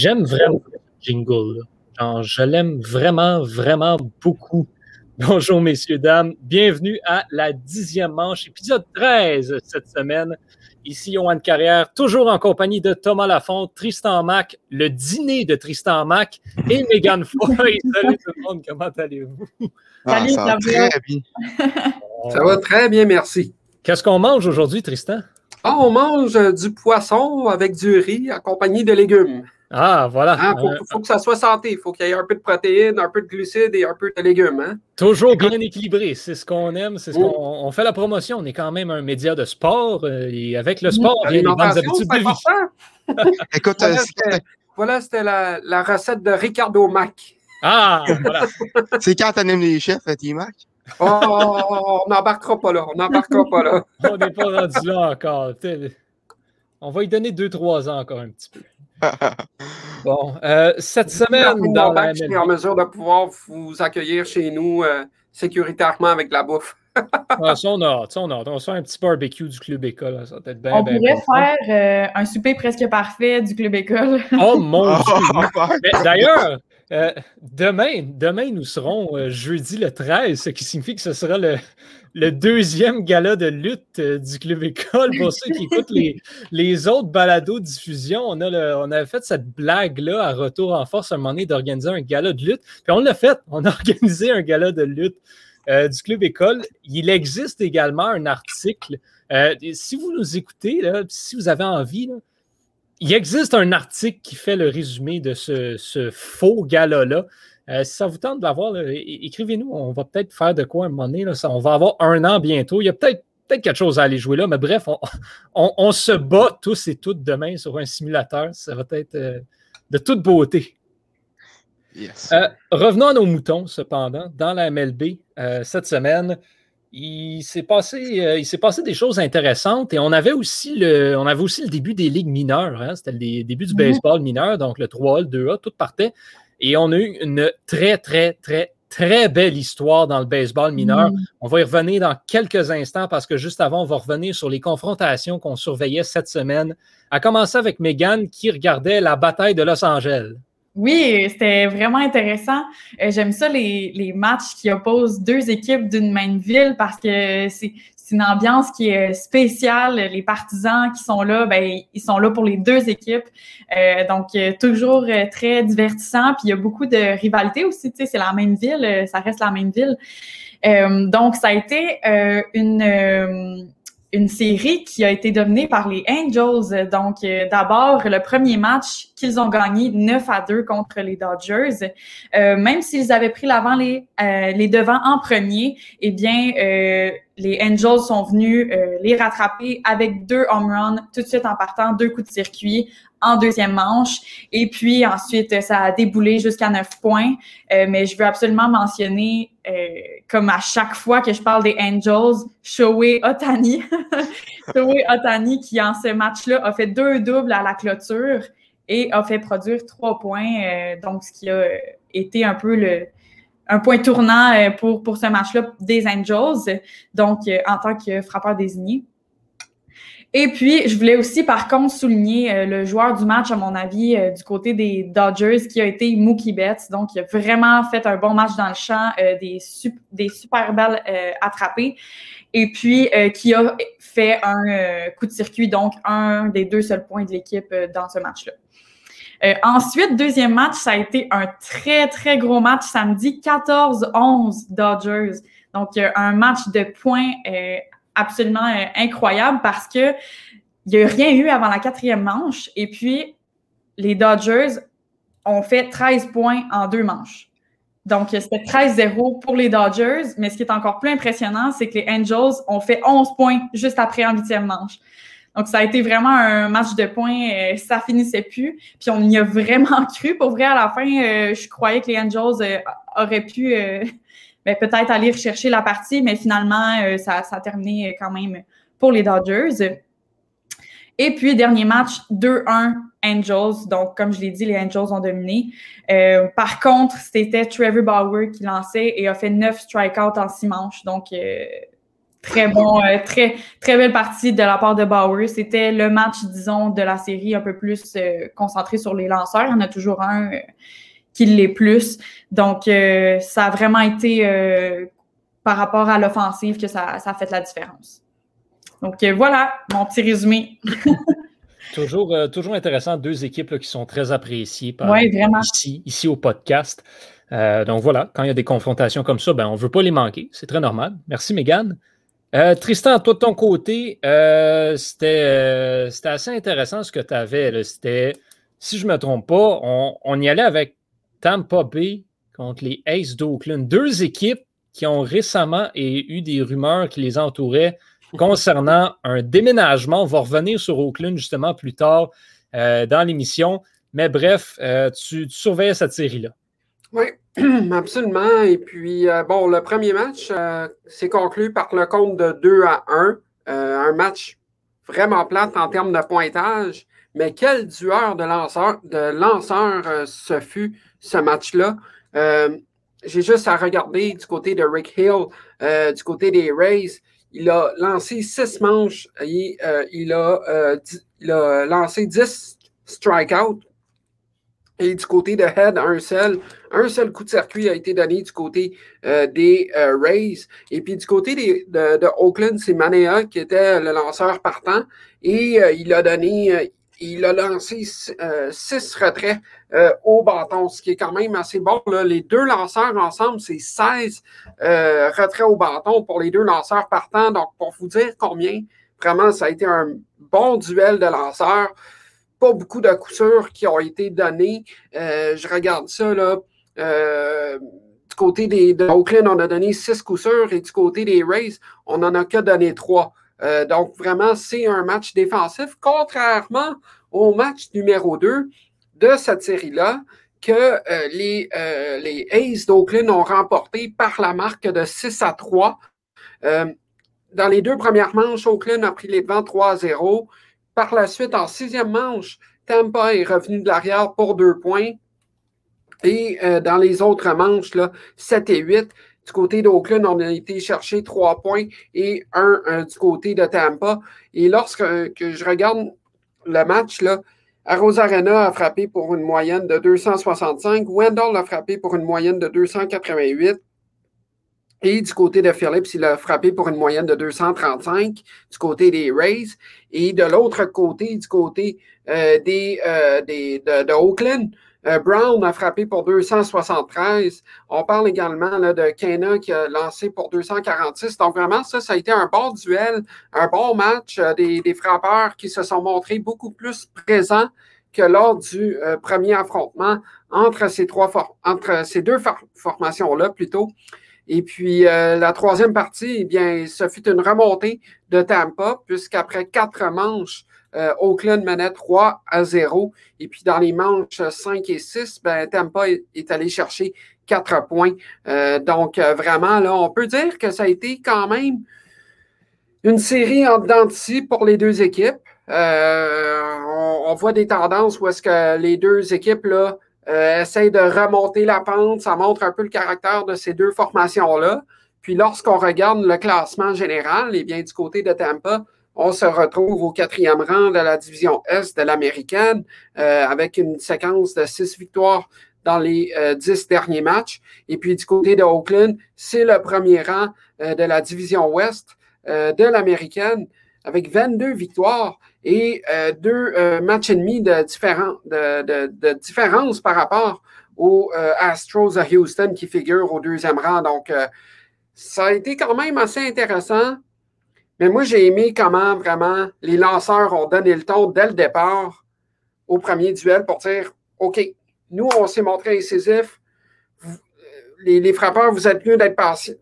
J'aime vraiment jingle. Genre, je l'aime vraiment, vraiment beaucoup. Bonjour, messieurs, dames. Bienvenue à la dixième manche, épisode 13 cette semaine. Ici, Yoann Carrière, toujours en compagnie de Thomas Lafont, Tristan Mac, le dîner de Tristan Mac et Megan Foy. Salut tout le monde, comment allez-vous? Ah, Salut, ça va très bien. Ça va très bien, merci. Qu'est-ce qu'on mange aujourd'hui, Tristan? Ah, on mange euh, du poisson avec du riz accompagné de légumes. Ah, voilà. Il faut, Euh, faut que ça soit santé. Il faut qu'il y ait un peu de protéines, un peu de glucides et un peu de légumes. Hein? Toujours bien équilibré, c'est ce qu'on aime, c'est ce qu'on on fait la promotion. On est quand même un média de sport euh, et avec le sport, il y a des bonnes habitudes de vie. Écoute, euh, Voilà, c'est- c'était- Voilà, la, la recette de Ricardo Mac. Ah, voilà. c'est quand t'animes les chefs, euh, T-Mac? Oh, on n'embarquera pas là. On n'embarquera pas là. On n'est pas rendu là encore. On va y donner deux, trois ans encore un petit peu. Bon, euh, cette semaine, dans la je suis en mesure de pouvoir vous accueillir chez nous euh, sécuritairement avec de la bouffe. ah, ça, on a on a. On se fait un petit barbecue du club école. là, Ça va être bien, On bien, pourrait bien faire euh, un souper presque parfait du club école. Oh mon Dieu! Mais D'ailleurs, euh, demain, demain, nous serons euh, jeudi le 13, ce qui signifie que ce sera le, deuxième gala de lutte euh, du Club École. Pour ceux qui écoutent les, autres balados diffusion, on, avait fait cette blague-là à Retour en Force à un moment donné d'organiser un gala de lutte. Puis on l'a fait, on a organisé un gala de lutte du Club École. Il existe également un article. si vous nous écoutez, si vous avez envie, il existe un article qui fait le résumé de ce, ce faux gala-là. Euh, si ça vous tente de l'avoir, écrivez-nous. On va peut-être faire de quoi à un moment donné. là. Ça- on va avoir un an bientôt. Il y a peut-être peut-être quelque chose à aller jouer là. Mais bref, on, on- on se bat tous et toutes demain sur un simulateur. Ça va être euh, de toute beauté. yes. Euh, revenons à nos moutons, cependant. Dans la MLB, euh, cette semaine, il s'est passé, euh, il s'est passé des choses intéressantes et on avait aussi le, on avait aussi le début des ligues mineures. hein. C'était le dé- début du Mhm. baseball mineur, donc le 3A, le 2A, tout partait. Et on a eu une très, très, très, très belle histoire dans le baseball mineur. Mm. On va y revenir dans quelques instants parce que juste avant, on va revenir sur les confrontations qu'on surveillait cette semaine. À commencer avec Megan qui regardait la bataille de Los Angeles. Oui, c'était vraiment intéressant. Euh, J'aime ça, les, les matchs qui opposent deux équipes d'une même ville parce que c'est une ambiance qui est spéciale. Les partisans qui sont là, ben, ils sont là pour les deux équipes. Euh, donc, euh, toujours euh, très divertissant. Puis, il y a beaucoup de rivalité aussi. C'est la même ville, euh, ça reste la même ville. Euh, donc, ça a été euh, une... une série qui a été dominée par les Angels. Donc, euh, d'abord, le premier match qu'ils ont gagné 9 à 2 contre les Dodgers. Euh, même s'ils avaient pris l'avant les, euh, les devants en premier, eh bien, euh, les Angels sont venus euh, les rattraper avec deux home runs tout de suite en partant, deux coups de circuit en deuxième manche. Et puis ensuite, ça a déboulé jusqu'à 9 points. Euh, mais je veux absolument mentionner, euh, comme à chaque fois que je parle des Angels, Shohei Otani. Shohei Otani qui, en ce match-là, a fait deux doubles à la clôture et a fait produire trois points. donc, ce qui a été un peu le, un point tournant euh, pour, ce match-là des Angels, donc euh, en tant que frappeur désigné. Et puis, je voulais aussi, par contre, souligner euh, le joueur du match, à mon avis, du côté des Dodgers, qui a été Mookie Betts. Donc, il a vraiment fait un bon match dans le champ, des, des super belles euh, attrapées. Et puis, qui a fait un coup de circuit, donc un des deux seuls points de l'équipe dans ce match-là. Euh, ensuite, deuxième match, ça a été un très, très gros match samedi, 14-11 Dodgers. Donc, un match de points euh, absolument euh, incroyable parce que il n'y a rien eu avant la quatrième manche. Et puis, les Dodgers ont fait 13 points en deux manches. Donc, c'était 13-0 pour les Dodgers. Mais ce qui est encore plus impressionnant, c'est que les Angels ont fait 11 points juste après en huitième manche. Donc, ça a été vraiment un match de points. euh, ça finissait plus. Puis, on y a vraiment cru. Pour vrai, à la fin, euh, je croyais que les Angels euh, auraient pu ben, peut-être aller rechercher la partie, mais finalement, ça, ça a terminé quand même pour les Dodgers. Et puis, dernier match, 2-1 Angels. Donc, comme je l'ai dit, les Angels ont dominé. Par contre, c'était Trevor Bauer qui lançait et a fait 9 strikeouts en 6 manches. Donc, très bon, euh, très, très belle partie de la part de Bauer. C'était le match, disons, de la série un peu plus euh, concentré sur les lanceurs. Il y en a toujours un qui l'est plus. Donc, ça a vraiment été par rapport à l'offensive que ça, ça a fait la différence. Donc, voilà mon petit résumé. Toujours, toujours intéressant, deux équipes qui sont très appréciées par, ici, ici au podcast. Euh, donc voilà, quand il y a des confrontations comme ça, ben, on ne veut pas les manquer. C'est très normal. Merci, Megan. Euh, Tristan, toi de ton côté, euh, c'était assez intéressant ce que tu avais. C'était, si je ne me trompe pas, on, y allait avec Tampa Bay contre les Aces d'Oakland. Deux équipes qui ont récemment eu des rumeurs qui les entouraient concernant un déménagement. On va revenir sur Oakland justement plus tard dans l'émission. Mais bref, tu, tu surveilles cette série-là. Oui, absolument. Et puis, euh, bon, le premier match euh, s'est conclu par le compte de 2 à 1. Euh, un match vraiment plate en termes de pointage. Mais quel dueur de lanceur, de lanceur ce fut ce match-là. J'ai juste à regarder du côté de Rick Hill, du côté des Rays. Il a lancé six manches et il, a, il a lancé 10 strikeouts et du côté de Head, un seul, un seul coup de circuit a été donné du côté euh, des euh, Rays. Et puis du côté de, Oakland, c'est Manea qui était le lanceur partant. Et euh, il a donné, il a lancé six retraits au bâton, ce qui est quand même assez bon. Les deux lanceurs ensemble, c'est 16 retraits au bâton pour les deux lanceurs partants. Donc, pour vous dire combien, vraiment, ça a été un bon duel de lanceurs pas beaucoup de coups qui ont été donnés. Euh, je regarde ça, là. Euh, du côté des, de Oakland, on a donné six coups et du côté des Rays, on n'en a que donné trois. Euh, donc, vraiment, c'est un match défensif, contrairement au match numéro 2 de cette série-là, que les, les Aces d'Oakland ont remporté par la marque de 6 à 3. dans les deux premières manches, Oakland a pris les devants 3 à 0. Par la suite, en sixième manche, Tampa est revenu de l'arrière pour deux points. Et euh, dans les autres manches, là, 7 et 8, du côté d'Oakland, on a été chercher trois points et un euh, du côté de Tampa. Et lorsque que je regarde le match, là, Arena a frappé pour une moyenne de 265. Wendell a frappé pour une moyenne de 288. Et du côté de Phillips, il a frappé pour une moyenne de 235 du côté des Rays. Et de l'autre côté, du côté euh, des, euh, des, de, Oakland, euh, Brown a frappé pour 273. On parle également là, de Kena qui a lancé pour 246. Donc vraiment, ça, ça a été un bon duel, un bon match. des, des, frappeurs qui se sont montrés beaucoup plus présents que lors du premier affrontement entre ces, trois entre ces deux formations-là plutôt. Et puis, euh, la troisième partie, eh bien, ce fut une remontée de Tampa, puisqu'après quatre manches, euh, Oakland menait 3 à 0. Et puis, dans les manches 5 et 6, ben, Tampa est, allé chercher 4 points. Euh, donc, vraiment, là, on peut dire que ça a été quand même une série en dents pour les deux équipes. On, on, voit des tendances où est-ce que les deux équipes, là, euh, essaye de remonter la pente. Ça montre un peu le caractère de ces deux formations-là. Puis lorsqu'on regarde le classement général, eh bien, du côté de Tampa, on se retrouve au quatrième rang de la division Est de l'américaine euh, avec une séquence de six victoires dans les euh, dix derniers matchs. Et puis du côté de Oakland, c'est le premier rang de la division Ouest de l'américaine avec 22 victoires et euh, deux euh, matchs et demi de, différence par rapport aux euh, Astros à Houston qui figurent au deuxième rang. Donc, ça a été quand même assez intéressant. Mais moi, j'ai aimé comment vraiment les lanceurs ont donné le ton dès le départ au premier duel pour dire OK, nous, on s'est montré incisif. Les, les, frappeurs, vous êtes mieux d'être patient,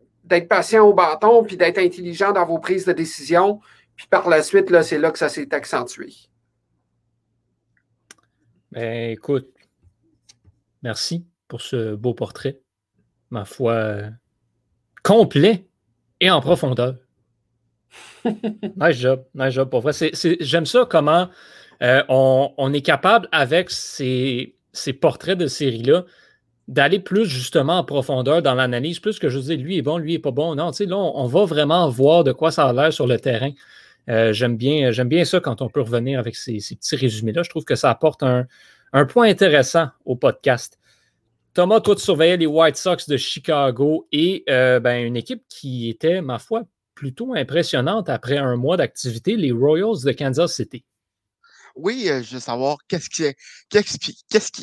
patient au bâton puis d'être intelligent dans vos prises de décision. Puis par la suite, là, c'est là que ça s'est accentué. Ben, écoute, merci pour ce beau portrait. Ma foi, complet et en profondeur. nice job, nice job pour vrai. J'aime ça comment euh, on, est capable, avec ces, ces portraits de série-là, d'aller plus justement en profondeur dans l'analyse, plus que je dis lui est bon, lui est pas bon. Non, tu sais, là, on, va vraiment voir de quoi ça a l'air sur le terrain. Euh, j'aime bien, bien ça quand on peut revenir avec ces, petits résumés-là. Je trouve que ça apporte un, point intéressant au podcast. Thomas, toi, tu surveillais les White Sox de Chicago et euh, ben, une équipe qui était, ma foi, plutôt impressionnante après un mois d'activité, les Royals de Kansas City oui, je veux savoir qu'est-ce qui,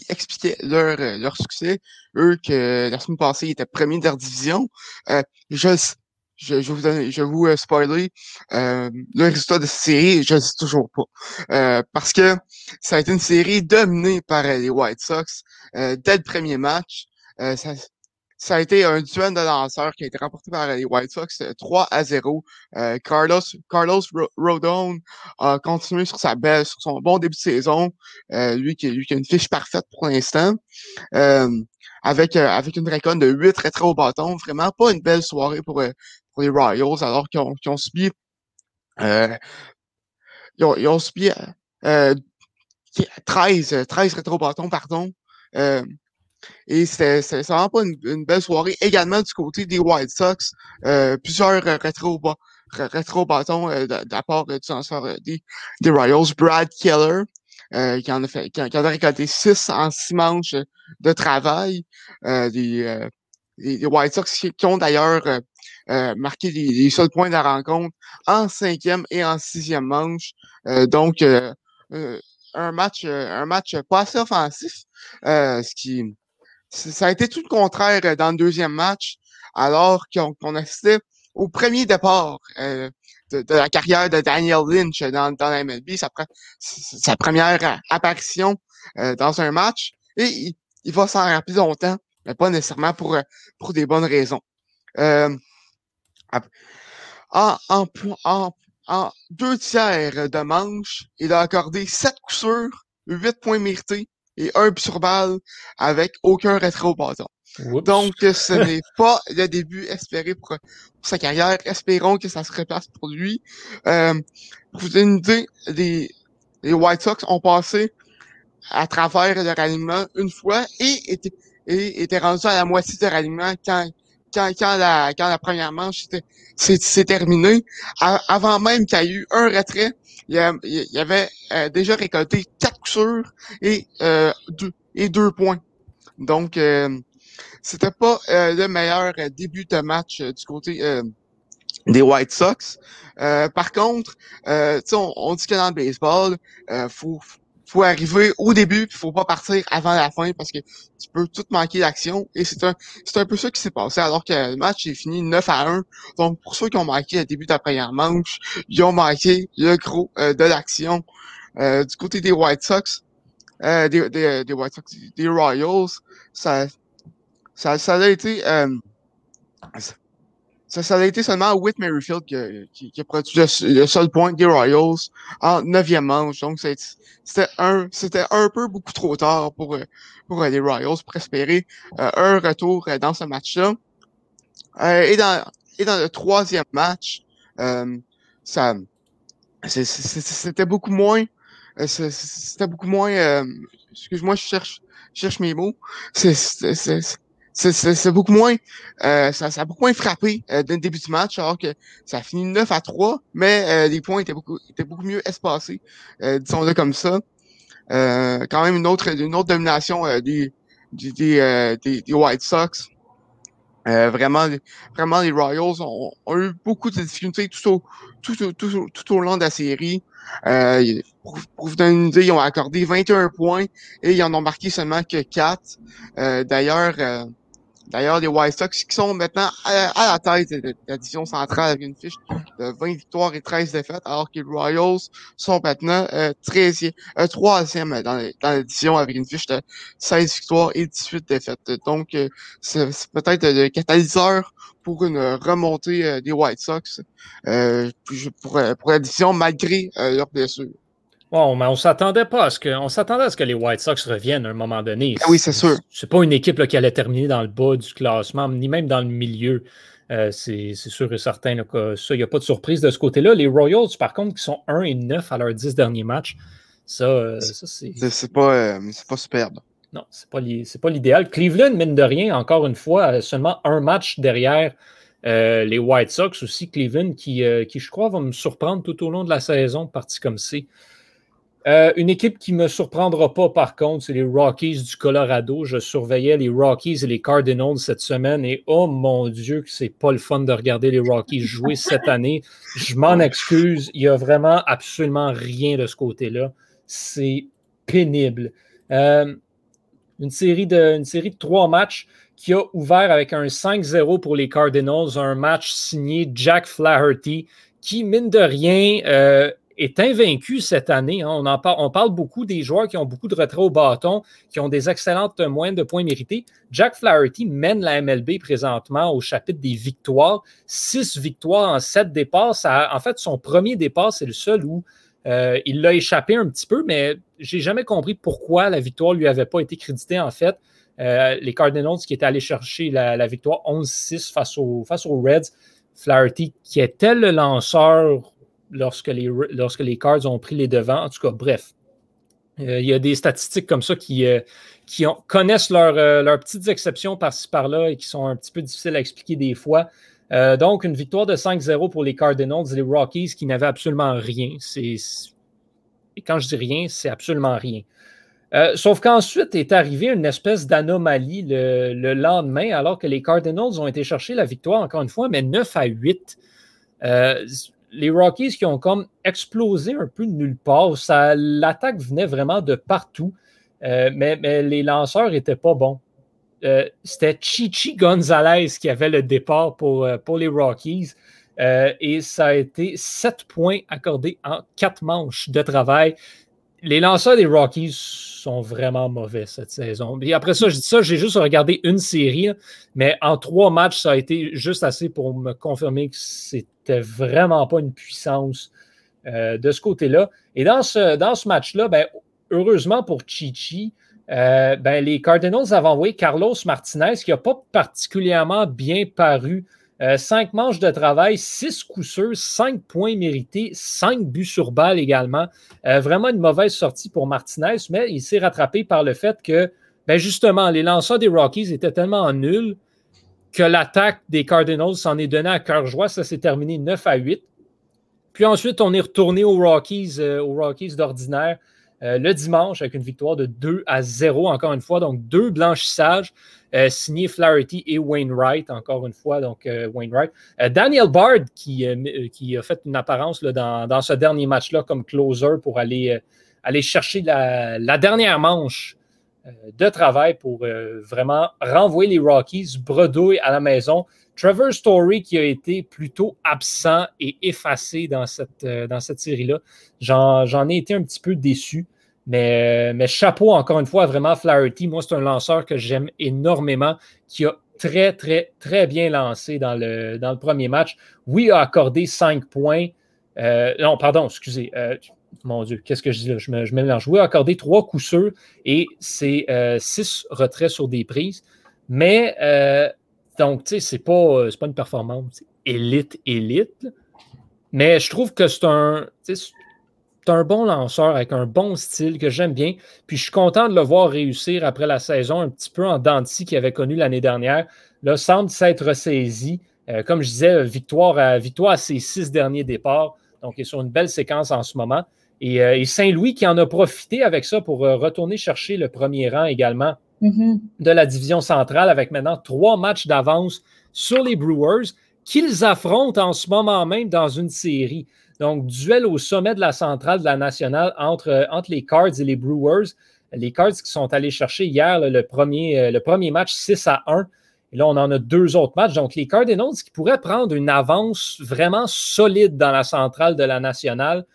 expliquait leur, succès. Eux, que la semaine passée, ils étaient premiers de leur division. je, je, je, vous je vous spoiler le résultat de cette série, je ne sais toujours pas. parce que ça a été une série dominée par les White Sox dès le premier match. ça, ça a été un duel de lanceurs qui a été remporté par les White Sox 3 euh, à 0. Euh, Carlos, Carlos Rodon a continué sur sa belle, sur son bon début de saison. Euh, lui, qui, lui qui a une fiche parfaite pour l'instant. avec, avec une récolte de 8 très très au bâton. Vraiment pas une belle soirée pour, les Royals alors qu'ils ont, ont, subi ils ont, ils ont subi 13, 13 rétro-bâtons, pardon. Et c'était vraiment pas une, belle soirée. Également du côté des White Sox, euh, plusieurs rétro, rétro euh, de la part du des, des Royals. Brad Keller, euh, qui en a fait, qui, a récolté six en six manches de travail. des, des, White Sox qui, ont d'ailleurs marqué les, seuls points de la rencontre en cinquième et en sixième manche. donc un match, un match pas assez offensif, ce qui ça a été tout le contraire euh, dans le deuxième match, alors qu'on assistait au premier départ euh, de, la carrière de Daniel Lynch dans, dans la MLB, sa, sa première apparition euh, dans un match. Et il, va s'en rappeler longtemps, mais pas nécessairement pour, pour des bonnes raisons. en, en, en, en, deux tiers de manche, il a accordé sept coups sûrs, huit points mérités, et un sur balle avec aucun rétro-bâton. Donc, ce n'est pas le début espéré pour, sa carrière. Espérons que ça se repasse pour lui. Euh, pour vous donner une idée, les, les White Sox ont passé à travers leur alignement une fois et étaient, et étaient rendus à la moitié de leur alignement quand, quand, quand, la, quand la première manche s'est terminée. avant même qu'il y ait eu un retrait, il y, avait euh, déjà récolté quatre coups sûrs et, euh, deux, et deux points. Donc, euh, c'était pas euh, le meilleur début de match du côté des White Sox. par contre, on, on dit que dans le baseball, faut, faut arriver au début, il faut pas partir avant la fin parce que tu peux tout manquer d'action. Et c'est un, c'est un peu ça qui s'est passé alors que le match est fini 9 à 1. Donc pour ceux qui ont manqué le début de la première manche, ils ont manqué le gros euh, de l'action. Euh, du côté des White Sox, euh, des, des, des, White Sox, des Royals, ça, ça, ça a été euh, ça, ça, a été seulement Whit Merrifield qui, qui, a produit le, seul point des Royals en neuvième manche. Donc, c'était un, c'était un peu beaucoup trop tard pour, pour les Royals pour espérer euh, un retour dans ce match-là. Euh, et, dans, et dans le troisième match, euh, ça, c'était beaucoup moins, c'était beaucoup moins, excuse-moi, je cherche, je cherche mes mots. C'est, c'est beaucoup moins euh, ça, ça, a beaucoup moins frappé euh, dès le début du match, alors que ça a fini 9 à 3, mais euh, les points étaient beaucoup étaient beaucoup mieux espacés, euh, disons-le comme ça. Euh, quand même une autre une autre domination des, des, des, des, White Sox. vraiment, vraiment, les Royals ont, ont, eu beaucoup de difficultés tout au, tout, tout, tout, tout au long de la série. Pour, pour, vous donner une idée, ils ont accordé 21 points et ils en ont marqué seulement que 4. D'ailleurs, D'ailleurs, les White Sox qui sont maintenant à, la tête de, la division centrale avec une fiche de 20 victoires et 13 défaites, alors que les Royals sont maintenant euh, 13e, euh, 3e dans, dans la division avec une fiche de 16 victoires et 18 défaites. Donc, euh, c'est peut-être le catalyseur pour une remontée euh, des White Sox euh, pour, pour la division malgré leurs blessures. Bon, mais on s'attendait pas à ce que, on s'attendait à ce que les White Sox reviennent à un moment donné. Ah oui, c'est sûr. C'est pas une équipe qui allait terminer dans le bas du classement, ni même dans le milieu. Euh, c'est sûr et certain que ça, il n'y a pas de surprise de ce côté-là. Les Royals, par contre, qui sont 1 et 9 à leurs 10 derniers matchs, ça, euh, ça c'est. C'est pas, euh, pas superbe. non, ce n'est pas l'idéal. Cleveland, mine de rien, encore une fois, seulement un match derrière les White Sox aussi. Cleveland qui, qui, je crois, va me surprendre tout au long de la saison, parti comme c'est. Euh, une équipe qui ne me surprendra pas, par contre, c'est les Rockies du Colorado. Je surveillais les Rockies et les Cardinals cette semaine et oh mon Dieu, que c'est pas le fun de regarder les Rockies jouer cette année. Je m'en excuse. Il n'y a vraiment absolument rien de ce côté-là. C'est pénible. Euh, une, série de, série de trois matchs qui a ouvert avec un 5-0 pour les Cardinals, un match signé Jack Flaherty, qui, mine de rien, euh, est invaincu cette année. Hein. On, en parle beaucoup des joueurs qui ont beaucoup de retraits au bâton, qui ont des excellentes moyennes de points mérités. Jack Flaherty mène la MLB présentement au chapitre des victoires. Six victoires en sept départs. en fait, son premier départ, c'est le seul où euh, il l'a échappé un petit peu, mais j'ai jamais compris pourquoi la victoire lui avait pas été créditée. En fait, euh, les Cardinals qui étaient allés chercher la, victoire 11-6 face, face aux Reds. Flaherty, qui était le lanceur lorsque les, lorsque les Cards ont pris les devants. En tout cas, bref. Euh, il y a des statistiques comme ça qui, euh, qui connaissent euh, leurs petites exceptions par-ci par-là et qui sont un petit peu difficiles à expliquer des fois. donc, une victoire de 5-0 pour les Cardinals, les Rockies qui n'avaient absolument rien. Et quand je dis rien, c'est absolument rien. sauf qu'ensuite est arrivée une espèce d'anomalie le, le, lendemain, alors que les Cardinals ont été chercher la victoire, encore une fois, mais 9 à 8 les Rockies qui ont comme explosé un peu de nulle part. L'attaque venait vraiment de partout, euh, mais, les lanceurs n'étaient pas bons. Euh, c'était Chichi Gonzalez qui avait le départ pour, euh, pour les Rockies. et ça a été sept points accordés en quatre manches de travail les lanceurs des Rockies sont vraiment mauvais cette saison. Et après ça, je dis ça, j'ai juste regardé une série, mais en trois matchs, ça a été juste assez pour me confirmer que c'était vraiment pas une puissance euh, de ce côté-là. Et dans ce, match-là, ben, heureusement pour Chichi, euh, ben, les Cardinals avaient envoyé Carlos Martinez, qui n'a pas particulièrement bien paru euh, cinq manches de travail, six coups sûrs, cinq points mérités, cinq buts sur balle également. Euh, vraiment une mauvaise sortie pour Martinez, mais il s'est rattrapé par le fait que, ben justement, les lanceurs des Rockies étaient tellement nuls que l'attaque des Cardinals s'en est donnée à cœur joie. Ça s'est terminé 9 à 8. Puis ensuite, on est retourné aux Rockies, euh, aux Rockies d'ordinaire. Le dimanche avec une victoire de 2 à 0, encore une fois, donc deux blanchissages. Euh, signé Flaherty et Wainwright, encore une fois, donc euh, Wainwright. Euh, Daniel Bard, qui, a fait une apparence là, dans, ce dernier match-là comme closer pour aller chercher la, dernière manche de travail pour vraiment renvoyer les Rockies bredouille à la maison. Trevor Story qui a été plutôt absent et effacé dans cette, cette série-là. J'en ai été un petit peu déçu. Mais, mais chapeau, encore une fois, vraiment Flaherty. Moi, c'est un lanceur que j'aime énormément, qui a très, très, très bien lancé dans le, premier match. Oui, a accordé 5 points. Euh, non, pardon, excusez. Euh, mon Dieu, qu'est-ce que je dis là? Je, me, mélange. Oui, a accordé 3 coups sûrs et c'est 6 euh, retraits sur des prises. Mais, donc, tu sais, c'est pas, pas une performance élite, élite. Mais je trouve que c'est un bon lanceur avec un bon style que j'aime bien. Puis je suis content de le voir réussir après la saison un petit peu en denti qu'il avait connu l'année dernière. Là, semble s'être ressaisi. Euh, comme je disais, victoire à, victoire à ses six derniers départs. Donc, il est sur une belle séquence en ce moment. Et, euh, Saint-Louis qui en a profité avec ça pour euh, retourner chercher le premier rang également mm-hmm. de la division centrale avec maintenant trois matchs d'avance sur les Brewers qu'ils affrontent en ce moment même dans une série. Donc, duel au sommet de la centrale de la nationale entre, euh, les Cards et les Brewers. Les Cards qui sont allés chercher hier le, premier, euh, le premier match 6 à 1. Et là, on en a deux autres matchs. Donc, les Cardinals qui pourraient prendre une avance vraiment solide dans la centrale de la nationale.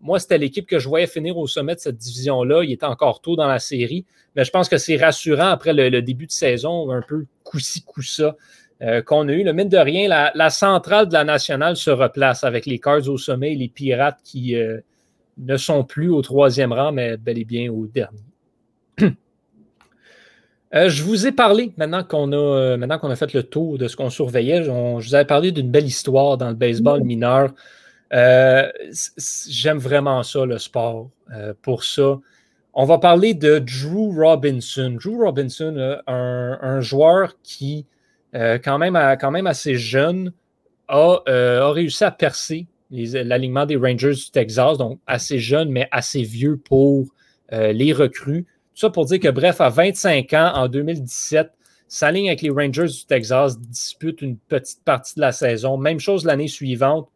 Moi, c'était l'équipe que je voyais finir au sommet de cette division-là. Il était encore tôt dans la série. Mais je pense que c'est rassurant après le, début de saison, un peu coup-ci. Euh, qu'on a eu. Le mine de rien, la, centrale de la nationale se replace avec les Cards au sommet et les Pirates qui euh, ne sont plus au troisième rang, mais bel et bien au dernier. Euh, je vous ai parlé, maintenant qu'on a, maintenant qu'on a fait le tour de ce qu'on surveillait, je vous avais parlé d'une belle histoire dans le baseball mineur. J'aime vraiment ça, le sport. pour ça, on va parler de Drew Robinson. Drew Robinson, un, joueur qui, quand, même, quand même assez jeune, a, a réussi à percer l'alignement des Rangers du Texas, donc assez jeune, mais assez vieux pour les recrues. Tout ça pour dire que, bref, à 25 ans, en 2017, s'aligne avec les Rangers du Texas, dispute une petite partie de la saison. Même chose l'année suivante.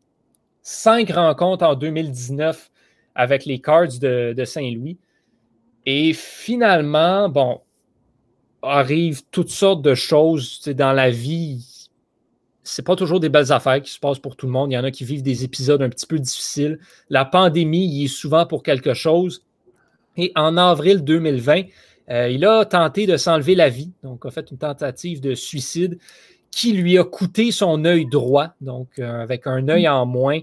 Cinq rencontres en 2019 avec les Cards de, Saint-Louis. Et finalement, bon, arrivent toutes sortes de choses dans la vie. C'est pas toujours des belles affaires qui se passent pour tout le monde. Il y en a qui vivent des épisodes un petit peu difficiles. La pandémie y est souvent pour quelque chose. Et en avril 2020, euh, il a tenté de s'enlever la vie, donc a fait une tentative de suicide qui lui a coûté son œil droit, donc euh, avec un œil en moins.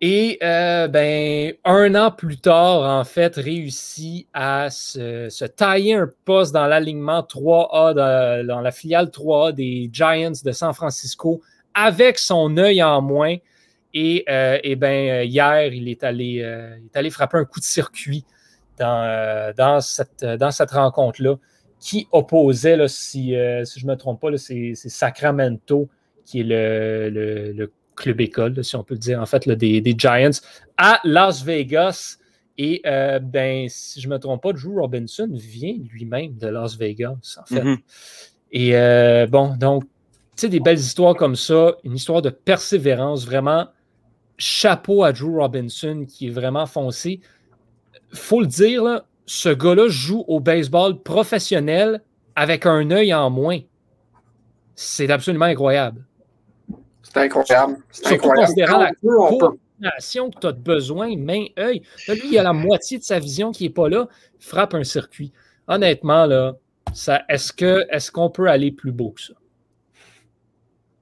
Et euh, ben, un an plus tard, en fait, réussit à se, tailler un poste dans l'alignement 3A, dans, la filiale 3A des Giants de San Francisco, avec son œil en moins. Et, ben, hier, il est, allé, il est allé frapper un coup de circuit euh, dans, cette, dans cette rencontre-là qui opposait, là, si, euh, si je ne me trompe pas, c'est Sacramento qui est le, club école, si on peut le dire, en fait, des, Giants, à Las Vegas. Et euh, ben, si je ne me trompe pas, Drew Robinson vient lui-même de Las Vegas, en fait. Mm-hmm. Et bon, donc, tu sais, des belles histoires comme ça, une histoire de persévérance, vraiment. Chapeau à Drew Robinson qui est vraiment foncé faut le dire, ce gars-là joue au baseball professionnel avec un œil en moins. C'est absolument incroyable. C'est incroyable. C'est incroyable. considérant la coordination que tu as besoin, main-œil. Lui, il a la moitié de sa vision qui n'est pas là, frappe un circuit. Honnêtement, là, est-ce qu'on peut aller plus beau que ça?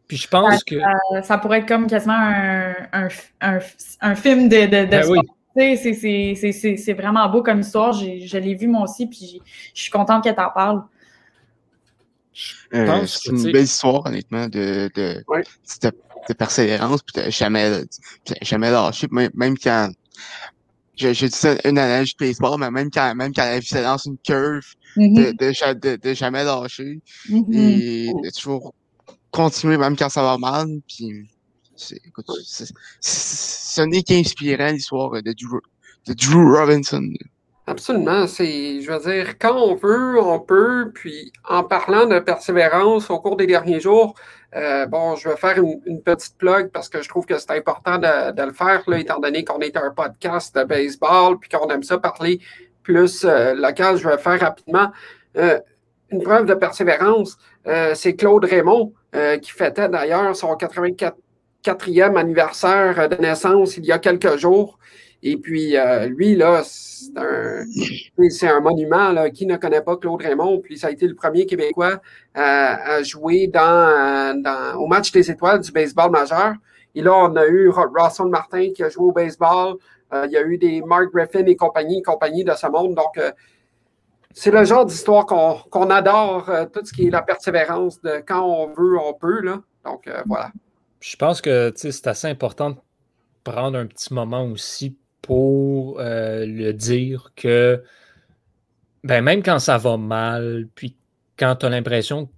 Puis je pense que. Ça, pourrait être comme quasiment un, un, film de, de, de ben c'est vraiment beau comme histoire. Je l'ai vu moi aussi, puis je suis contente qu'elle t'en parle. Euh, c'est une belle histoire, honnêtement, de, de, de, persévérance, puis t'as jamais, jamais lâché, même, même quand. J'ai dit ça une analyse de baseball, mais même quand, même quand la vie se lance une curve, mm-hmm. de, de, jamais lâcher. Mm-hmm. Et de toujours continuer, même quand ça va mal. Puis ce n'est qu'inspirant l'histoire de Drew, de Drew Robinson. Absolument. Je veux dire, quand on veut, on peut. Puis, en parlant de persévérance au cours des derniers jours, euh, bon, je vais faire une, petite plug parce que je trouve que c'est important de, le faire, là, étant donné qu'on est un podcast de baseball, puis qu'on aime ça parler plus euh, local. Je vais faire rapidement. Euh, une preuve de persévérance, c'est Claude Raymond, qui fêtait d'ailleurs son 84 quatrième anniversaire de naissance il y a quelques jours. Et puis, euh, lui, là, c'est un, monument. Là. Qui ne connaît pas Claude Raymond? Puis, ça a été le premier Québécois à, jouer dans, au match des étoiles du baseball majeur. Et là, on a eu Russell Martin qui a joué au baseball. Euh, il y a eu des Mark Griffin et compagnie, compagnie de ce monde. Donc, euh, c'est le genre d'histoire qu'on adore, tout ce qui est la persévérance de quand on veut, on peut. Là. Donc, voilà. Je pense que c'est assez important de prendre un petit moment aussi pour euh, le dire que ben, même quand ça va mal, puis quand tu as l'impression que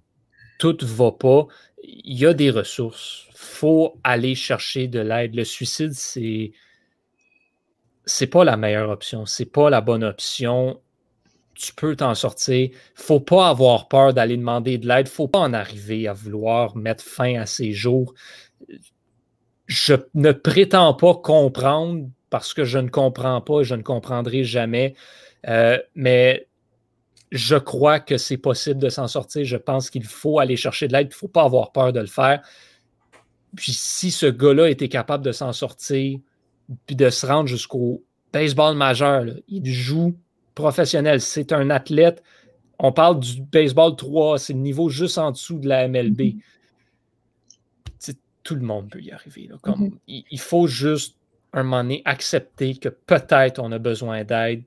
tout ne va pas, il y a des ressources. Faut aller chercher de l'aide. Le suicide, c'est c'est pas la meilleure option, c'est pas la bonne option. Tu peux t'en sortir. Faut pas avoir peur d'aller demander de l'aide. Faut pas en arriver à vouloir mettre fin à ses jours je ne prétends pas comprendre parce que je ne comprends pas et je ne comprendrai jamais. Euh, mais je crois que c'est possible de s'en sortir. Je pense qu'il faut aller chercher de l'aide. Il ne faut pas avoir peur de le faire. Puis si ce gars-là était capable de s'en sortir, puis de se rendre jusqu'au baseball majeur, il joue professionnel. C'est un athlète. On parle du baseball 3, c'est le niveau juste en dessous de la MLB. Mm-hmm tout le monde peut y arriver. Comme, mhm. il, faut juste, un moment donné, accepter que peut-être on a besoin d'aide.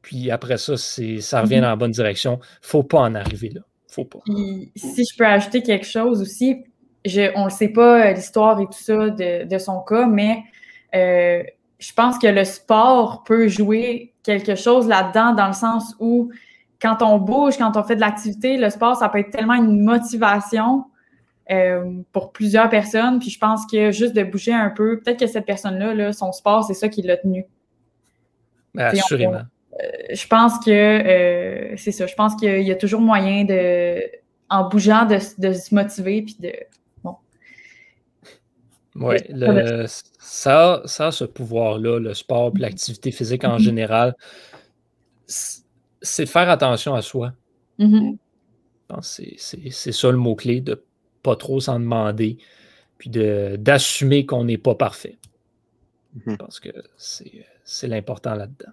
Puis après ça, ça revient mhm. dans la bonne direction. faut pas en arriver là. Faut pas. si je peux ajouter quelque chose aussi, je, on ne sait pas euh, l'histoire et tout ça de, son cas, mais euh, je pense que le sport peut jouer quelque chose là-dedans, dans le sens où quand on bouge, quand on fait de l'activité, le sport, ça peut être tellement une motivation euh, pour plusieurs personnes. Puis je pense que juste de bouger un peu, peut-être que cette personne-là, son sport, c'est ça qui l'a tenu. Assurément. Euh, je pense que euh, c'est ça. Je pense qu'il y a toujours moyen de, en bougeant, de, se motiver puis de. Bon. Oui, ça, ça a ce pouvoir-là, le sport puis l'activité physique en général. C'est de faire attention à soi. Mm-hmm. C'est ça le mot-clé, de pas trop s'en demander, puis d'assumer qu'on n'est pas parfait. Parce que c'est l'important là-dedans.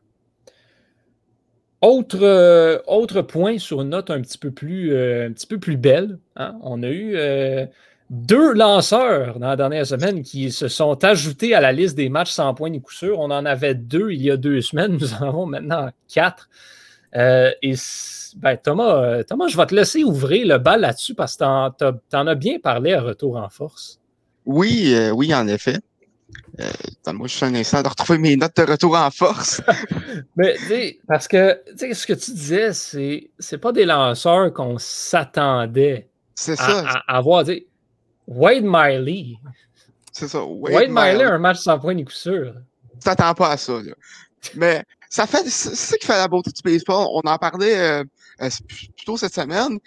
Autre, euh, autre point sur une note un petit peu plus, euh, un petit peu plus belle, hein. on a eu euh, deux lanceurs dans la dernière semaine qui se sont ajoutés à la liste des matchs sans points ni coup sûr. On en avait deux il y a deux semaines, nous en avons maintenant quatre. Et ben, Thomas, Thomas, je vais te laisser ouvrir le bal là-dessus parce que tu en, as bien parlé à Retour en force. Oui, oui, en effet. Euh, moi, je suis un instant de retrouver mes notes de retour en force. Mais, tu sais, parce que, ce que tu disais, c'est, c'est pas des lanceurs qu'on s'attendait à, à, voir. Wade Miley. C'est ça. Wade, Miley, un match sans point ni coup sûr. Tu t'attends pas à ça, là. Mais ça fait, c'est ça qui fait la beauté du baseball. On en parlait euh, euh plutôt cette semaine.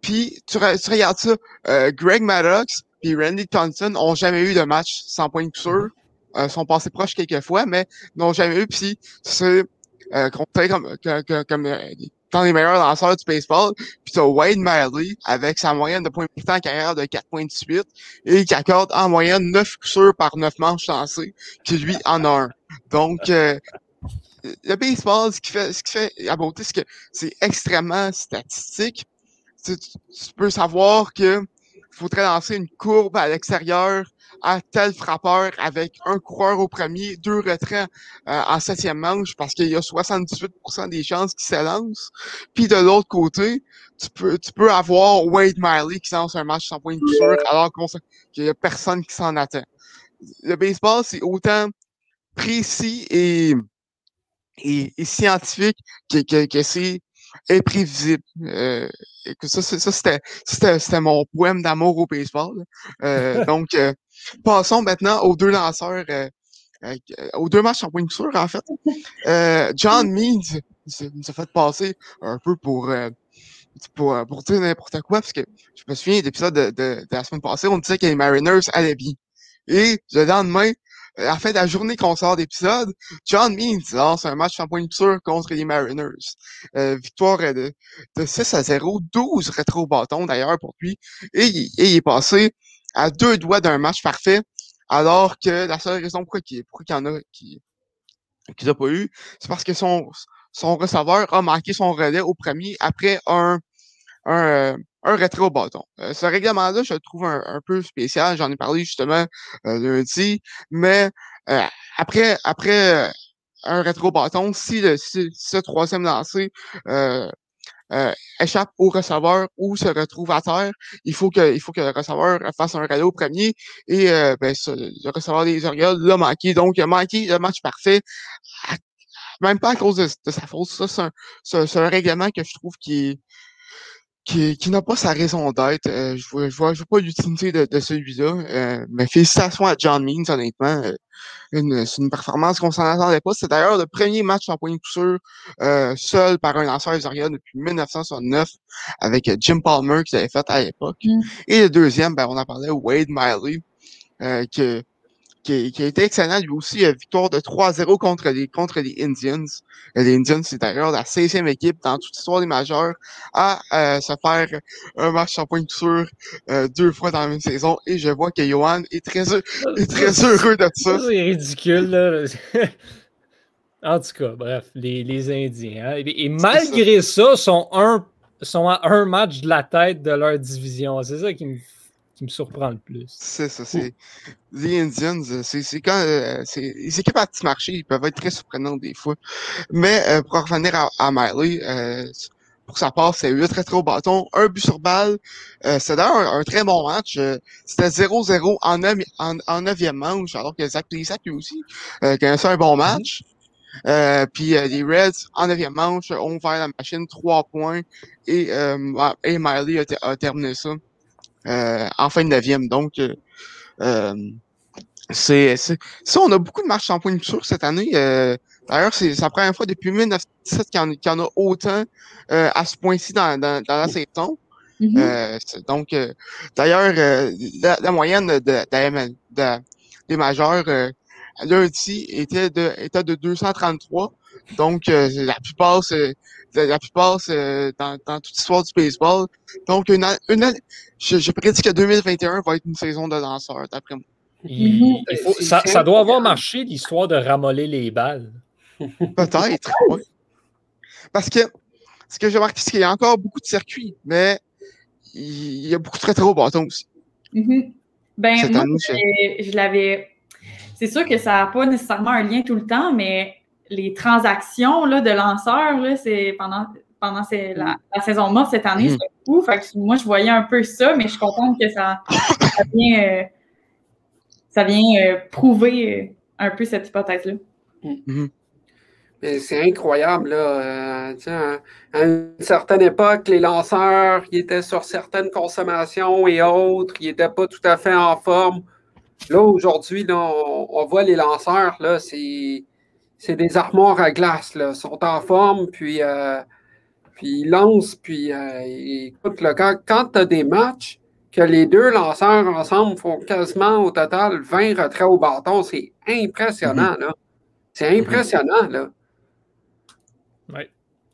Puis, tu, tu regardes ça, euh, Greg Maddox puis Randy Thompson ont jamais eu de match sans point de sûr. Euh, sont passés proches quelques fois, mais n'ont jamais eu. Puis c'est euh, comme, comme, comme euh, dans les meilleurs lanceurs du baseball. Puis t'as Wade Miley avec sa moyenne de points de en carrière de 4.18 et qui accorde en moyenne 9 coups par 9 manches lancées, qui lui en a un. Donc euh, le baseball, ce qui fait, ce qui fait la beauté, c'est que c'est extrêmement statistique. Tu, tu, peux savoir que faudrait lancer une courbe à l'extérieur à tel frappeur avec un coureur au premier, deux retraits euh, en septième manche parce qu'il y a 78% des chances qu'il se lance. Puis de l'autre côté, tu peux, tu peux avoir Wade Miley qui lance un match sans point de sûr alors qu'il y a personne qui s'en attend. Le baseball, c'est autant précis et, et, scientifique que, que, que c'est imprévisible. Euh, ça, ça c'était, c'était, mon poème d'amour au baseball. Euh, donc, euh, passons maintenant aux deux lanceurs, aux deux matchs en point de sûr, en fait. John Means nous a fait passer un peu pour, pour, pour dire n'importe quoi, parce que je me souviens d'épisode de, de, de, la semaine passée, on disait que les Mariners allaient bien. Et le lendemain, en fait, la journée qu'on sort d'épisode, John Means lance un match en point de sûr contre les Mariners. Euh, victoire de, de 6 à 0, 12 rétro-bâtons d'ailleurs pour lui. Et, il est passé à deux doigts d'un match parfait, alors que la seule raison pourquoi il, pourquoi il y en a qui qu'il n'a pas eu, c'est parce que son, son receveur a manqué son relais au premier après un, un, euh, un rétro bâton. Euh, ce règlement-là, je le trouve un, peu spécial. J'en ai parlé justement euh, lundi. Mais euh, après, après un rétro bâton, si, le, si, ce troisième lancé échappe au receveur ou se retrouve à terre, il faut que, il faut que le receveur fasse un relais au premier et ben, le receveur des Orioles l'a manqué. Donc, il a manqué le match parfait. même pas à cause de, sa faute. Ça, c'est un, un, règlement que je trouve qui qui, qui n'a pas sa raison d'être. Euh, je vois, je vois, je vois pas l'utilité de, de celui-là. Euh, mais félicitations à John Means, honnêtement. Euh, c'est une performance qu'on s'en attendait pas. C'est d'ailleurs le premier match en point de couture euh, seul par un lanceur des depuis 1969 avec Jim Palmer qui l'avait fait à l'époque. Mm. Et le deuxième, ben, on en parlait, Wade Miley, euh, que qui, qui, a été excellent lui aussi. Euh, victoire de 3-0 contre les, contre les Indians. Euh, les Indians, c'est d'ailleurs la 16e équipe dans toute l'histoire des majeurs à euh, se faire un match en point de sûr deux fois dans la même saison. Et je vois que Johan est très, est très heureux de ça. C'est ridicule, là. en tout cas, bref, les, les Indiens. Hein. Et, malgré ça. ça, sont, un, sont à un match de la tête de leur division. C'est ça qui me me surprend le plus. C'est ça, c'est. Les Indians, euh, c'est quand. Euh, les équipes à petit marché, ils peuvent être très surprenants des fois. Mais euh, pour revenir à, Miley, pour sa part, c'est 8 très au bâton, un but sur balle. Euh, c'est d'ailleurs un, très bon match. Euh, c'était 0-0 en, en, en 9e manche, alors que Zach Plisac lui aussi euh, fait un bon match. Euh, puis les Reds, en 9e manche, ont ouvert la machine, 3 points, et, et Miley a, terminé ça en fin de 9e. Donc, c'est ça, on a beaucoup de matchs sans point de sur cette année. D'ailleurs, c'est la première fois depuis 1917 qu'il y, en a autant euh, à ce point-ci dans, dans, dans, la saison. Mm-hmm. euh, donc, euh, d'ailleurs, euh, la, moyenne de, de, des majeurs lundi était de, était de 233. Donc, la plupart, la plupart dans, dans toute l'histoire du baseball. Donc, une, une, je, je prédis que 2021 va être une saison de lanceurs, d'après moi. Mm-hmm. ça, ça, doit avoir marché, l'histoire de ramoller les balles. Peut-être, oui. Parce que ce que j'ai remarqué, c'est qu'il y a encore beaucoup de circuits, mais il y a beaucoup de très très hauts bâtons aussi. Mm-hmm. Ben, moi, je, l'avais. C'est sûr que ça n'a pas nécessairement un lien tout le temps, mais les transactions là, de lanceurs, c'est pendant, pendant la, saison morte cette année, mm-hmm. c'est fou. moi, je voyais un peu ça, mais je suis contente que ça, vient, euh, ça vient euh, prouver euh, un peu cette hypothèse-là. Mm-hmm c'est incroyable, là. Euh, à une certaine époque, les lanceurs, ils étaient sur certaines consommations et autres, ils n'étaient pas tout à fait en forme. Là, aujourd'hui, on, on, voit les lanceurs, là, c'est, des armoires à glace, là. Ils sont en forme, puis, euh, puis ils lancent, puis euh, écoute, là, quand, quand tu as des matchs que les deux lanceurs ensemble font quasiment au total 20 retraits au bâton, c'est impressionnant, mm-hmm. là. C'est impressionnant, là. Oui.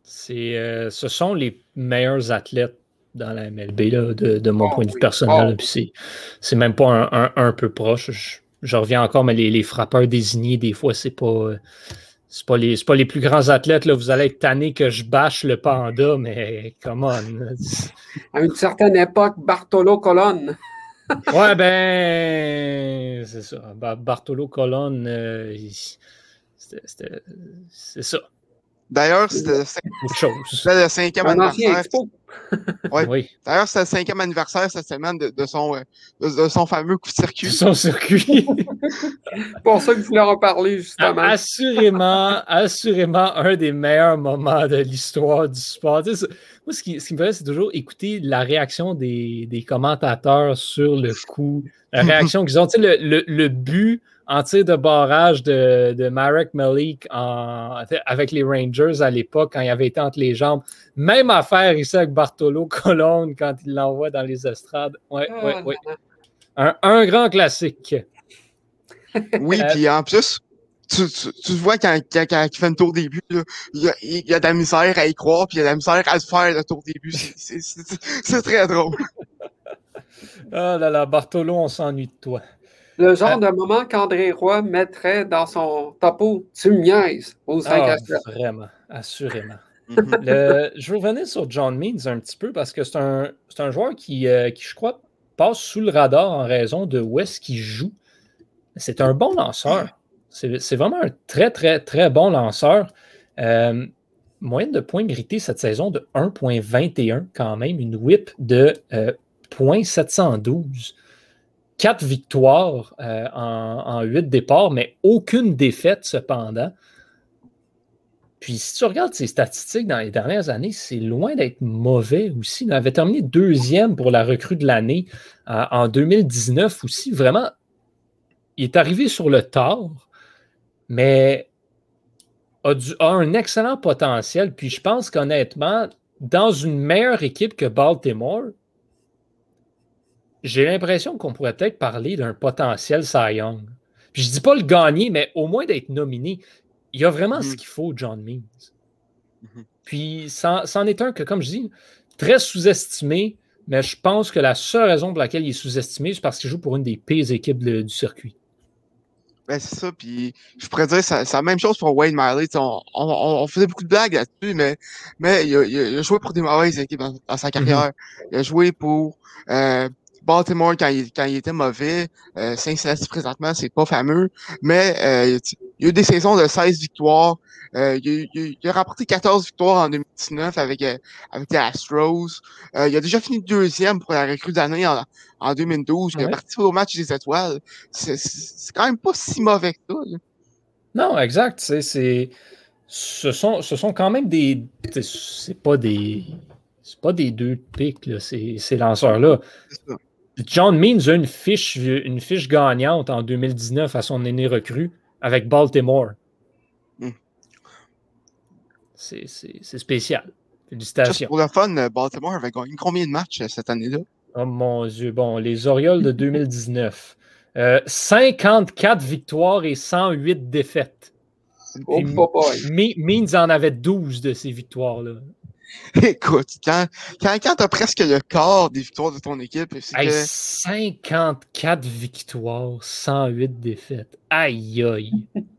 C'est, euh, ce sont les meilleurs athlètes dans la MLB, là, de, mon point de vue personnel. c'est, c'est même pas un, peu proche. Je, reviens encore, mais les, frappeurs désignés, des fois, c'est pas. C'est pas, les, pas les plus grands athlètes. Là. Vous allez être tanné que je bâche le panda, mais come on. À une certaine époque, Bartolo Colonne. ouais, ben, c'est ça. Bartolo Colonne, euh, c'est ça. D'ailleurs, c'était le cinquième anniversaire. Oui. D'ailleurs, c'était le cinquième anniversaire cette semaine de, son, euh, de, son fameux coup de circuit. Son circuit. pour ça que je voulais en parler, justement. Assurément, assurément, un des meilleurs moments de l'histoire du sport. moi, ce qui, ce qui me fait, c'est toujours écouter la réaction des, des commentateurs sur le coup, la réaction qu'ils ont. Tu sais, le, le, le but en tir de barrage de, de Marek Malik avec les Rangers à l'époque, quand il avait été entre les jambes. Même affaire ici avec Bartolo Colon quand il l'envoie dans les estrades. Oui, oui, oui. Un, grand classique. Oui, euh, puis en plus, tu, tu, vois quand, quand, quand, il fait un tour début, il, y a, il y a de la misère à y croire, puis il y a de la misère à se faire le tour début. C'est très drôle. Ah là là, Bartolo, on s'ennuie de toi. Le genre euh, de moment qu'André Roy mettrait dans son topo, tu niaises aux 5 ah, Vraiment, assurément. Mhm. je veux revenir sur John Means un petit peu parce que c'est un, un, joueur qui, euh, qui, je crois, passe sous le radar en raison de où est-ce qu'il joue. C'est un bon lanceur. C'est vraiment un très, très, très bon lanceur. Euh, moyenne de points mérités cette saison de 1,21 quand même, une whip de 0.712 quatre victoires euh, en, huit départs, mais aucune défaite cependant. Puis si tu regardes ses statistiques dans les dernières années, c'est loin d'être mauvais aussi. Il avait terminé deuxième pour la recrue de l'année euh, en 2019 aussi. Vraiment, il est arrivé sur le tard, mais a, a un excellent potentiel. Puis je pense qu'honnêtement, dans une meilleure équipe que Baltimore, j'ai l'impression qu'on pourrait peut-être parler d'un potentiel Cy Young. Puis je dis pas le gagner, mais au moins d'être nominé. Il y a vraiment ce mhm. qu'il faut, John Means. Mhm. Puis c'en est un que, comme je dis, très sous-estimé, mais je pense que la seule raison pour laquelle il est sous-estimé, c'est parce qu'il joue pour une des pires équipes du circuit. Ben, c'est ça, puis je pourrais dire, c'est la même chose pour Wayne Miley. On, on, faisait beaucoup de blagues là-dessus, mais, mais il, a, joué pour des mauvaises équipes dans, sa mhm. carrière. Il a joué pour euh, Baltimore, quand il, quand il était mauvais, euh, Cincinnati présentement, c'est pas fameux, mais euh, il y a eu des saisons de 16 victoires. Euh, il, a, rapporté 14 victoires en 2019 avec, euh, avec les Astros. Euh, il a déjà fini deuxième pour la recrue d'année en, en 2012. Il a participé au match des étoiles. C'est quand même pas si mauvais que ça. Non, exact. C'est ce sont, ce sont quand même des. C'est pas des. C'est pas des deux pics, ces, ces lanceurs-là. John Means a une fiche, une fiche gagnante en 2019 à son aîné recrue avec Baltimore. Hmm. C'est spécial. Félicitations. pour le fun, Baltimore avait gagné combien de matchs euh, cette année-là? Oh mon Dieu. Bon, les Orioles de 2019. 54 euh, victoires et 108 défaites. Oh, Means en avait 12 de ces victoires-là. Écoute, quand, quand, quand tu as presque le quart des victoires de ton équipe, c'est 54 victoires, 108 défaites. Aïe aïe.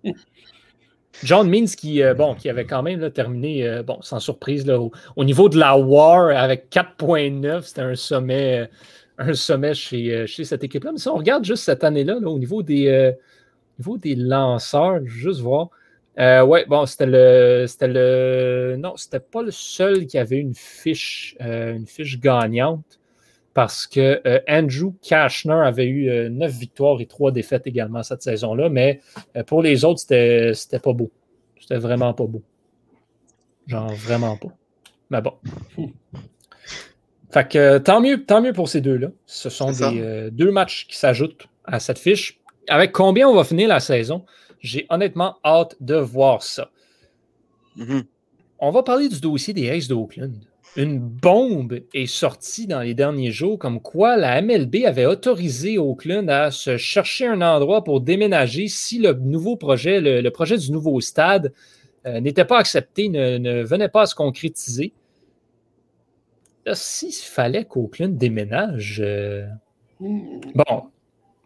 John Means qui, euh, bon, qui avait quand même terminé, euh, bon, sans surprise, là, au, niveau de la War avec 4.9, c'était un sommet, euh, un sommet chez, chez cette équipe-là. Mais si on regarde juste cette année-là, au niveau des, niveau des lanceurs, juste voir. Euh, oui, bon, c'était le. C'était le. Non, c'était pas le seul qui avait une fiche, euh, une fiche gagnante parce que euh, Andrew Kashner avait eu neuf victoires et trois défaites également cette saison-là, mais pour les autres, c'était, c'était pas beau. C'était vraiment pas beau. Genre vraiment pas. Mais bon. Fait que tant mieux, tant mieux pour ces deux-là. Ce sont des, deux matchs qui s'ajoutent à cette fiche. Avec combien on va finir la saison? J'ai honnêtement hâte de voir ça. Mm-hmm. On va parler du dossier des Aces d'Oakland. Une bombe est sortie dans les derniers jours comme quoi la MLB avait autorisé Oakland à se chercher un endroit pour déménager si le nouveau projet, le, projet du nouveau stade, euh, n'était pas accepté, ne, venait pas à se concrétiser. S'il fallait qu'Oakland déménage, euh, mm. bon,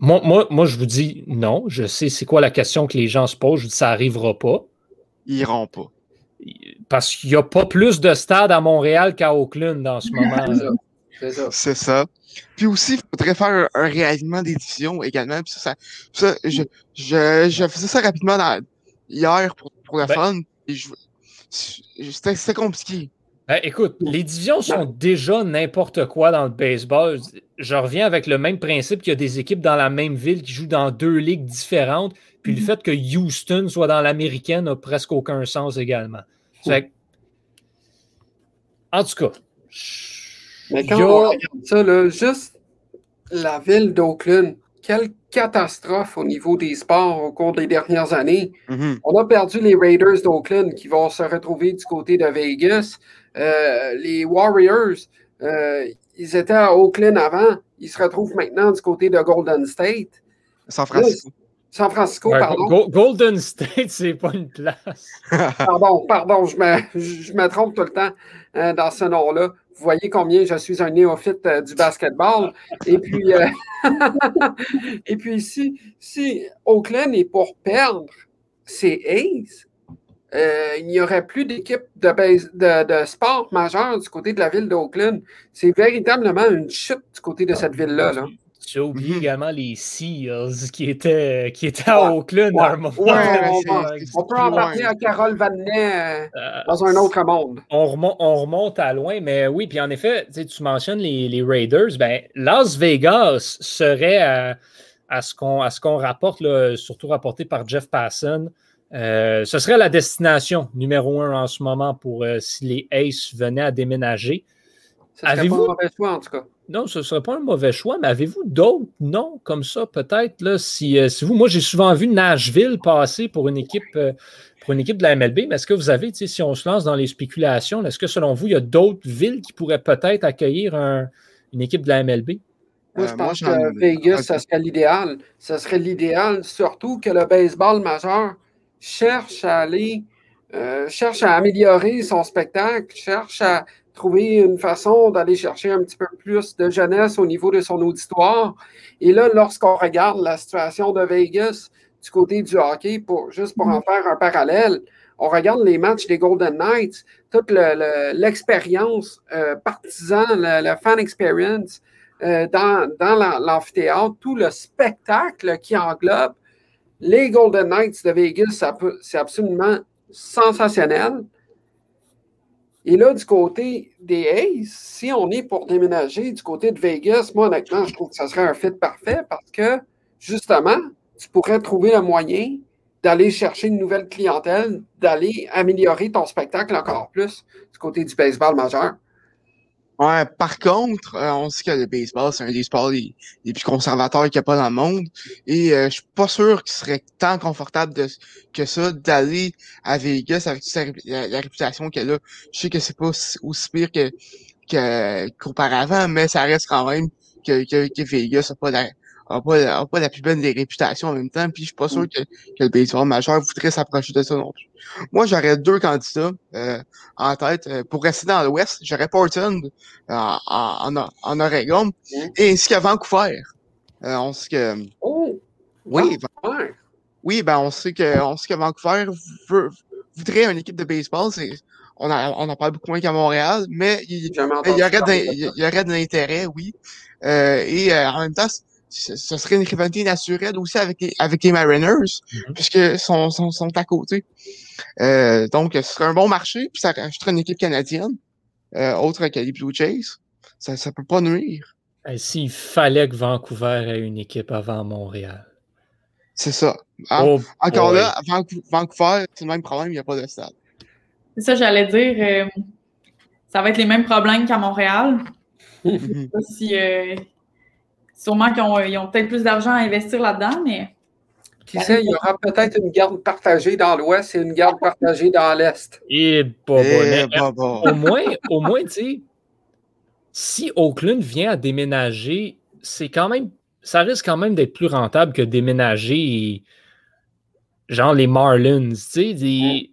moi, moi, je vous dis non. Je sais c'est quoi la question que les gens se posent. Je dis ça n'arrivera pas. Ils iront pas. Parce qu'il n'y a pas plus de stades à Montréal qu'à Oakland dans ce moment. C'est ça. Puis aussi, il faudrait faire un, réalignement des divisions également. ça, ça, je, je, faisais ça rapidement hier pour, pour la ben, C'était compliqué. Ben, écoute, les divisions sont déjà n'importe quoi dans le baseball. Je reviens avec le même principe qu'il y a des équipes dans la même ville qui jouent dans deux ligues différentes. Puis le mhm. fait que Houston soit dans l'américaine n'a presque aucun sens également. En tout cas. Mais quand on regarde ça, juste la ville d'Oakland, catastrophe au niveau des sports au cours des dernières années. Mhm. On a perdu les Raiders d'Oakland qui vont se retrouver du côté de Vegas. Euh, les Warriors, euh, ils étaient à Oakland avant. Ils se retrouvent maintenant du côté de Golden State. San Francisco. San Francisco, pardon. Golden State, c'est pas une place. pardon, pardon, je me, je me, trompe tout le temps euh, dans ce nom-là. Vous voyez combien je suis un néophyte du basketball. Et puis, et puis si, si Oakland est pour perdre ses A's, euh, il n'y aurait plus d'équipe de, de, sport majeur du côté de la ville d'Oakland. C'est véritablement une chute du côté de cette ville-là. Là. J'ai oublié mhm. également les Seals qui étaient, qui étaient à Oakland à un moment. on, peut en parler à Carole Vanet euh, dans un autre monde. On remonte, on remonte à loin, mais oui, puis en effet, tu mentionnes les, les, Raiders. Ben, Las Vegas serait à, à ce qu'on rapporte, là, surtout rapporté par Jeff Passon, euh, ce serait la destination numéro un en ce moment pour euh, si les Aces venaient à déménager. Ce serait pas un mauvais choix, en tout cas. Non, ce ne serait pas un mauvais choix, mais avez-vous d'autres noms comme ça, peut-être? Là, si, euh, si, vous, moi, j'ai souvent vu Nashville passer pour une équipe, pour une équipe de la MLB, mais est-ce que vous avez, si on se lance dans les spéculations, est-ce que selon vous, il y a d'autres villes qui pourraient peut-être accueillir une équipe de la MLB? Moi, je pense que Vegas, ça serait l'idéal. Ce serait l'idéal, surtout que le baseball majeur cherche à aller, euh, cherche à améliorer son spectacle, cherche à trouver une façon d'aller chercher un petit peu plus de jeunesse au niveau de son auditoire. Et là, lorsqu'on regarde la situation de Vegas du côté du hockey, pour, juste pour en mm. faire un parallèle, on regarde les matchs des Golden Knights, toute l'expérience euh, partisan, la, fan experience euh, dans, dans l'amphithéâtre, tout le spectacle qui englobe les Golden Knights de Vegas, c'est absolument sensationnel. Et là, du côté des Aces, si on est pour déménager du côté de Vegas, moi, honnêtement, je trouve que ça serait un fit parfait parce que, justement, tu pourrais trouver le moyen d'aller chercher une nouvelle clientèle, d'aller améliorer ton spectacle encore plus du côté du baseball majeur. Ouais, par contre, euh, on sait que le baseball, c'est un des sports les, plus conservateurs qu'il n'y a pas dans le monde. Et euh, je suis pas sûr qu'il serait tant confortable de, que ça d'aller à Vegas avec la, réputation qu'elle a. Je sais que c'est pas aussi pire que qu'auparavant, mais ça reste quand même que, que, que Vegas n'a pas la, a pas, pas la plus bonne des réputations en même temps, puis je suis pas sûr que, que le baseball majeur voudrait s'approcher de ça non plus. Moi, j'aurais deux candidats euh, en tête. Euh, pour rester dans l'Ouest, j'aurais Portland euh, en, en, en, Oregon et ainsi qu'à Vancouver. on sait que. Oh! Oui, Vancouver. Oui, ben on sait que on sait que Vancouver voudrait une équipe de baseball. C'est on, a, on en parle beaucoup moins qu'à Montréal, mais il, il, y aurait de, l'intérêt, oui. Euh, et en même temps, ce serait une rivalité naturelle aussi avec les, avec les Mariners, mm-hmm. puisque sont, sont, sont à côté. Euh, donc, ce serait un bon marché, puis ça rajouterait une équipe canadienne, euh, autre que les Blue Jays. Ça ne peut pas nuire. S'il fallait que Vancouver ait une équipe avant Montréal. C'est ça. Ah, oh encore là, Vancouver, c'est le même problème, il n'y a pas de stade. C'est ça, j'allais dire. Euh, ça va être les mêmes problèmes qu'à Montréal. Je sais pas si Sûrement qu'ils ont, ont peut-être plus d'argent à investir là-dedans, mais. Qui sait, il y aura peut-être une garde partagée dans l'Ouest et une garde partagée dans l'Est. Et pas eh, Au moins, au moins, tu sais, si Oakland vient à déménager, c'est quand même. Ça risque quand même d'être plus rentable que déménager genre les Marlins. Tu sais,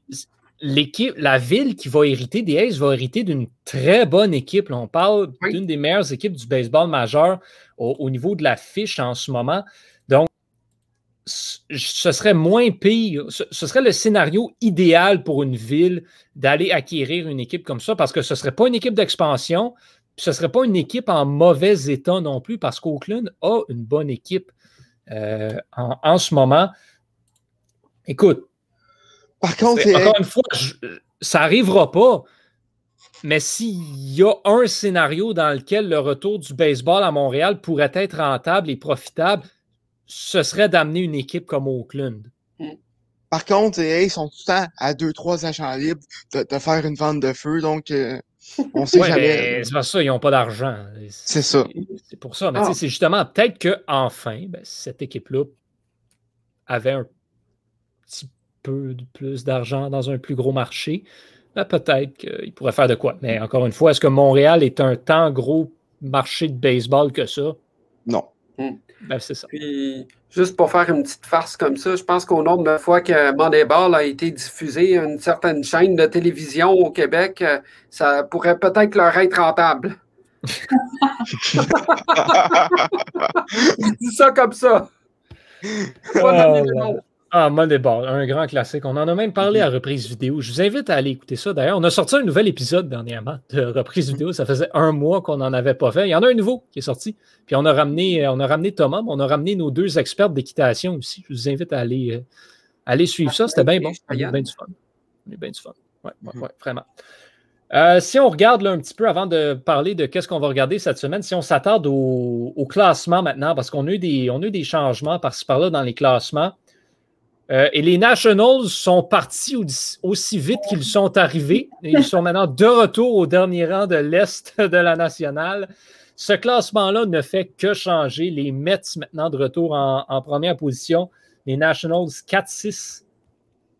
l'équipe, la ville qui va hériter des Aces va hériter d'une très bonne équipe. on parle d'une des meilleures équipes du baseball majeur au, niveau de la fiche en ce moment. Donc, ce serait moins pire, ce, serait le scénario idéal pour une ville d'aller acquérir une équipe comme ça parce que ce ne serait pas une équipe d'expansion, ce ne serait pas une équipe en mauvais état non plus parce qu'Oakland a une bonne équipe euh, en, ce moment. Écoute, par contre, encore une fois, ça n'arrivera pas. Mais s'il y a un scénario dans lequel le retour du baseball à Montréal pourrait être rentable et profitable, ce serait d'amener une équipe comme Oakland. Par contre, ils sont tout le temps à deux, trois agents libres de, faire une vente de feu, donc euh, on sait jamais. C'est pas ça, ils n'ont pas d'argent. C'est ça. C'est pour ça. Mais ah. c'est justement peut-être qu'enfin, ben, cette équipe-là avait un petit peu plus d'argent dans un plus gros marché, ben, peut-être qu'il pourrait faire de quoi. Mais encore une fois, est-ce que Montréal est un tant gros marché de baseball que ça? Non. Hmm. Ben, c'est ça. Puis, juste pour faire une petite farce comme ça, je pense qu'au nombre de fois que Moneyball a été diffusé à une certaine chaîne de télévision au Québec, euh, ça pourrait peut-être leur être rentable. je dis ça comme ça. Oh, ah, Moneyball, un grand classique. On en a même parlé à reprise vidéo. Je vous invite à aller écouter ça. D'ailleurs, on a sorti un nouvel épisode dernièrement de reprise vidéo. Ça faisait un mois qu'on n'en avait pas fait. Il y en a un nouveau qui est sorti. Puis on a ramené, on a ramené Thomas, mais on a ramené nos deux experts d'équitation aussi. Je vous invite à aller, euh, aller suivre ça. C'était bien bon. On a bien du fun. On a bien du fun. Oui, ouais, ouais, vraiment. Euh, si on regarde là, un petit peu avant de parler de qu'est-ce qu'on va regarder cette semaine, si on s'attarde au, au, classement maintenant, parce qu'on a eu des, on a eu des changements par-ci par-là dans les classements. Euh, et les Nationals sont partis aussi vite qu'ils sont arrivés. Ils sont maintenant de retour au dernier rang de l'Est de la nationale. Ce classement-là ne fait que changer. Les Mets maintenant de retour en, première position. Les Nationals 4-6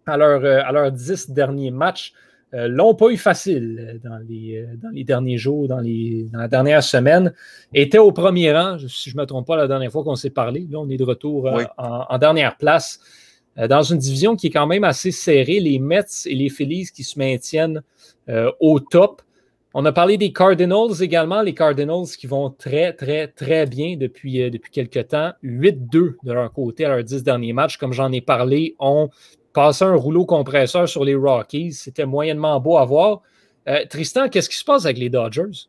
à leurs à leur 10 derniers matchs. Euh, l'ont pas eu facile dans les, dans les derniers jours, dans, les, dans la dernière semaine. Étaient au premier rang, si je ne me trompe pas, la dernière fois qu'on s'est parlé. Là, on est de retour euh, en, dernière place. Euh, dans une division qui est quand même assez serrée, les Mets et les Phillies qui se maintiennent euh, au top. On a parlé des Cardinals également, les Cardinals qui vont très, très, très bien depuis, euh, depuis quelques temps. 8-2 de leur côté à leurs 10 derniers matchs. Comme j'en ai parlé, ont passé un rouleau compresseur sur les Rockies. C'était moyennement beau à voir. Tristan, qu'est-ce qui se passe avec les Dodgers?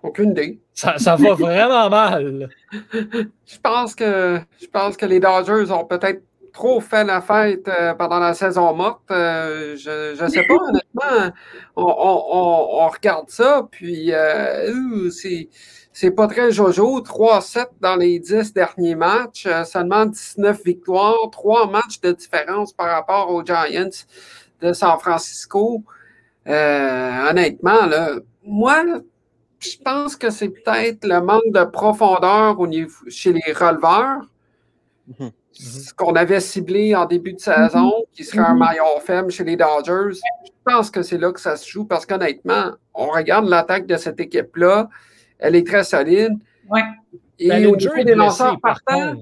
Aucune idée. Ça, ça va vraiment mal. je pense que je pense que les Dodgers ont peut-être trop fait la fête euh, pendant la saison morte. Euh, je ne sais pas, honnêtement. On, regarde ça, puis euh, c'est pas très jojo. 3-7 dans les 10 derniers matchs, seulement 19 victoires, 3 matchs de différence par rapport aux Giants de San Francisco. honnêtement, là, moi, je pense que c'est peut-être le manque de profondeur au niveau, chez les releveurs. Mhm. Ce qu'on avait ciblé en début de saison, mhm. qui serait un mhm. maillon faible chez les Dodgers. Je pense que c'est là que ça se joue parce qu'honnêtement, on regarde l'attaque de cette équipe-là. Elle est très solide. Ouais. Et ben, au niveau des lanceurs partants,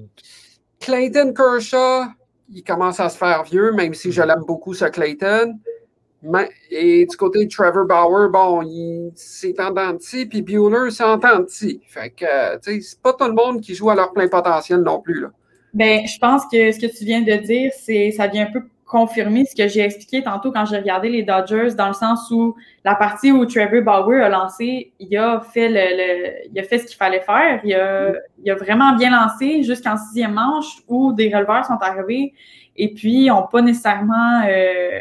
Clayton Kershaw, il commence à se faire vieux, même si je l'aime beaucoup, ce Clayton. Et du côté de Trevor Bauer, bon, c'est en denti, puis Bueller, c'est en. Fait que, tu sais, c'est pas tout le monde qui joue à leur plein potentiel non plus, là. Ben, je pense que ce que tu viens de dire, c'est, ça vient un peu confirmer ce que j'ai expliqué tantôt quand j'ai regardé les Dodgers, dans le sens où la partie où Trevor Bauer a lancé, il a fait le, il a fait ce qu'il fallait faire. Il a, il a vraiment bien lancé jusqu'en sixième manche où des releveurs sont arrivés et puis n'ont pas nécessairement euh,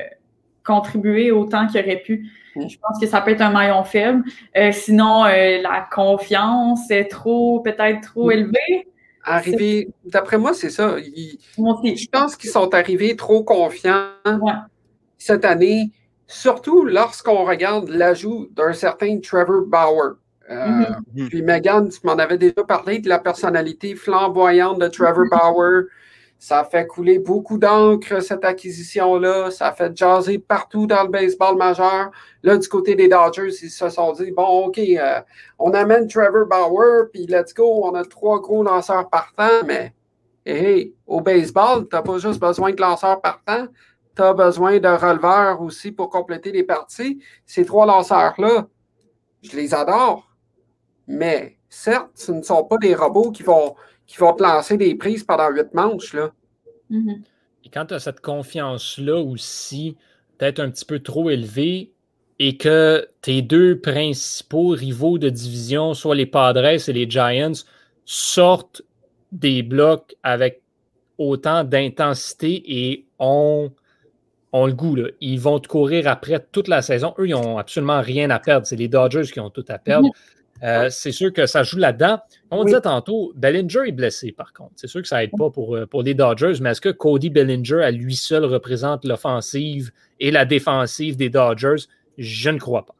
contribuer autant qu'il aurait pu. Mm. Je pense que ça peut être un maillon faible. Euh, sinon, euh, la confiance est trop, peut-être trop mm. élevée. D'après moi, c'est ça. je pense qu'ils sont arrivés trop confiants cette année, surtout lorsqu'on regarde l'ajout d'un certain Trevor Bauer. Euh, mm-hmm. Puis Megan, tu m'en avais déjà parlé de la personnalité flamboyante de Trevor mm-hmm. Bauer. Ça fait couler beaucoup d'encre, cette acquisition-là. Ça fait jaser partout dans le baseball majeur. Là, du côté des Dodgers, ils se sont dit, bon, OK, euh, on amène Trevor Bauer, puis let's go, on a trois gros lanceurs partants, mais au baseball, tu n'as pas juste besoin de lanceurs partants, tu as besoin de releveurs aussi pour compléter les parties. Ces trois lanceurs-là, je les adore, mais certes, ce ne sont pas des robots qui vont qui vont te lancer des prises pendant huit manches. Là. Mm-hmm. Et quand tu as cette confiance-là aussi, peut-être un petit peu trop élevée, et que tes deux principaux rivaux de division, soit les Padres et les Giants, sortent des blocs avec autant d'intensité et ont, ont le goût. Là. Ils vont te courir après toute la saison. Eux, ils n'ont absolument rien à perdre. C'est les Dodgers qui ont tout à perdre. Euh, c'est sûr que ça joue là-dedans. On disait tantôt, Bellinger est blessé, par contre. C'est sûr que ça n'aide pas pour, euh, pour les Dodgers, mais est-ce que Cody Bellinger, à lui seul, représente l'offensive et la défensive des Dodgers? Je ne crois pas.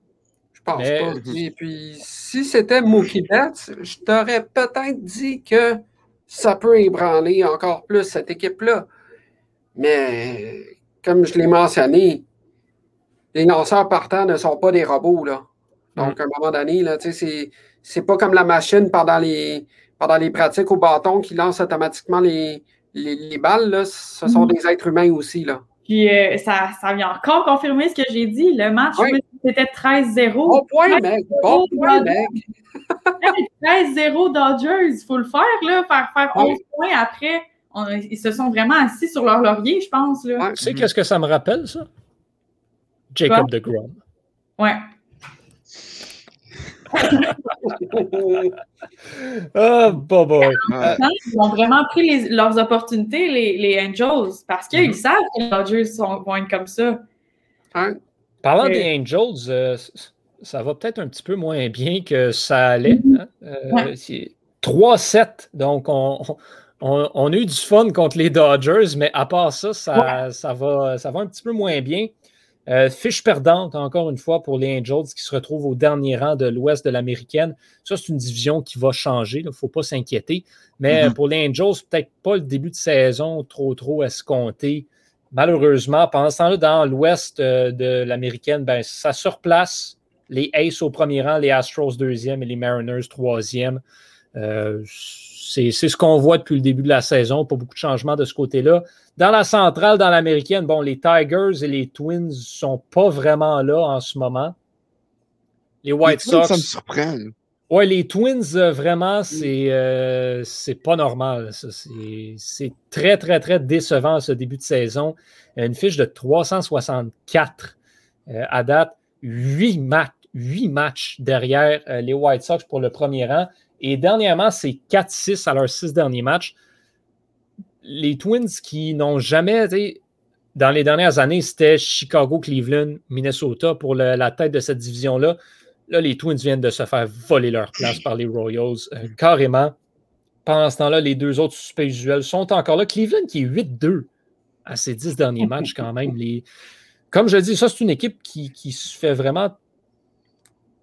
Je pense pas. Et puis, si c'était Mookie Betts, je t'aurais peut-être dit que ça peut ébranler encore plus cette équipe-là. Mais, comme je l'ai mentionné, les lanceurs partants ne sont pas des robots, là. Donc, à un moment donné, là, c'est, c'est pas comme la machine pendant les, pendant les pratiques au bâton qui lance automatiquement les, les, balles. Là. Ce sont mm-hmm. des êtres humains aussi. Là. Puis euh, ça, ça vient encore confirmer ce que j'ai dit. Le match, c'était 13-0. Bon point, mec. Bon point, mec. 13-0 Dodgers. Il faut le faire, là. Faire, faire 11 points après. ils se sont vraiment assis sur leur laurier, je pense. Là. Tu sais qu'est-ce que ça me rappelle, ça? Jacob de Grom. Ouais. ah, bon, bon. Ils ont vraiment pris leurs opportunités, les, Angels, parce qu'ils mm-hmm. savent que les Dodgers vont être comme ça. Parlant des Angels, euh, ça va peut-être un petit peu moins bien que ça allait. 3-7, hein. euh, donc on, on, a eu du fun contre les Dodgers, mais à part ça, ça, ça, va, ça va un petit peu moins bien. Euh, fiche perdante, encore une fois, pour les Angels qui se retrouvent au dernier rang de l'ouest de l'américaine. Ça, c'est une division qui va changer. Il ne faut pas s'inquiéter. Mais mm-hmm. pour les Angels, peut-être pas le début de saison trop, trop escompté. Malheureusement, pendant ce temps-là, dans l'ouest euh, de l'américaine, ben, ça surplace les Aces au premier rang, les Astros deuxième et les Mariners troisième. Euh, c'est ce qu'on voit depuis le début de la saison. Pas beaucoup de changements de ce côté-là. Dans la centrale, dans l'américaine, bon, les Tigers et les Twins ne sont pas vraiment là en ce moment. Les White Sox. Ça me surprend. Oui, les Twins, euh, vraiment, c'est euh, pas normal. C'est très, très, très décevant ce début de saison. Une fiche de 364 euh, à date, 8 matchs. huit matchs derrière les White Sox pour le premier rang. Et dernièrement, c'est 4-6 à leurs six derniers matchs. Les Twins qui n'ont jamais, dans les dernières années, c'était Chicago, Cleveland, Minnesota pour la tête de cette division-là. Là, les Twins viennent de se faire voler leur place par les Royals, euh, carrément. Pendant ce temps-là, les deux autres suspects usuels sont encore là. Cleveland qui est 8-2 à ses dix derniers matchs quand même. Les... Comme je dis, ça, c'est une équipe qui, se fait vraiment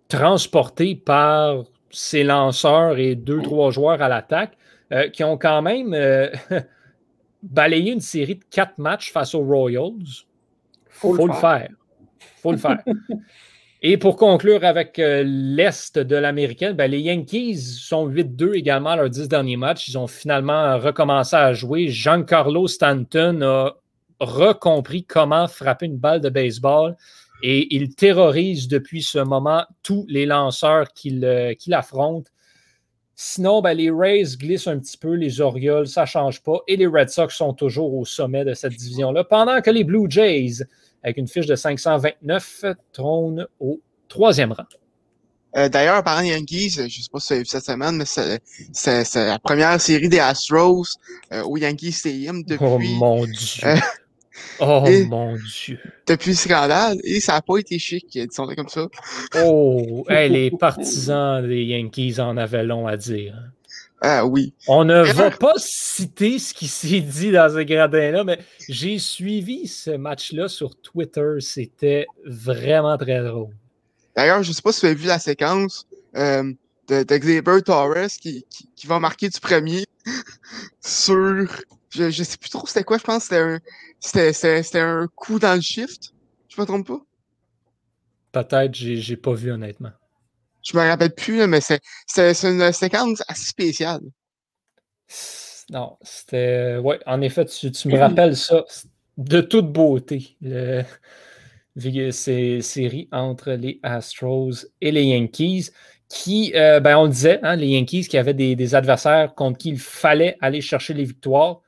transporter par ses lanceurs et deux, trois joueurs à l'attaque euh, qui ont quand même euh, balayé une série de quatre matchs face aux Royals. Faut, Faut le faire. Faut le faire. Et pour conclure avec euh, l'Est de l'Américaine, ben, les Yankees sont 8-2 également leurs dix derniers matchs. Ils ont finalement recommencé à jouer. Giancarlo Stanton a recompris comment frapper une balle de baseball et il terrorise depuis ce moment tous les lanceurs qu'il euh, affronte. Sinon, ben, les Rays glissent un petit peu, les Orioles, ça ne change pas. Et les Red Sox sont toujours au sommet de cette division-là, pendant que les Blue Jays avec une fiche de 529, trône au troisième rang. Euh, D'ailleurs, parlant Yankees, je ne sais pas si c'est cette semaine, mais c'est la première série des Astros euh, au Yankees Stadium depuis. Oh mon Dieu! Oh mon Dieu! Depuis le scandale, et ça n'a pas été chic, disons comme ça. Oh! les partisans des Yankees en avaient long à dire. Ah oui. On ne va pas citer ce qui s'est dit dans ce gradin-là, mais j'ai suivi ce match-là sur Twitter. C'était vraiment très drôle. D'ailleurs, je ne sais pas si vous avez vu la séquence euh, de, Xavier Torres qui, va marquer du premier sur. Je ne sais plus trop c'était quoi, je pense que c'était un, un coup dans le shift. Je me trompe pas? Peut-être, j'ai pas vu honnêtement. Je me rappelle plus, mais c'est une séquence assez spéciale. Non, c'était. Oui, en effet, tu, me rappelles ça de toute beauté. Le... Ces séries entre les Astros et les Yankees, qui, euh, ben, on le disait, hein, les Yankees qui avaient des, adversaires contre qui il fallait aller chercher les victoires.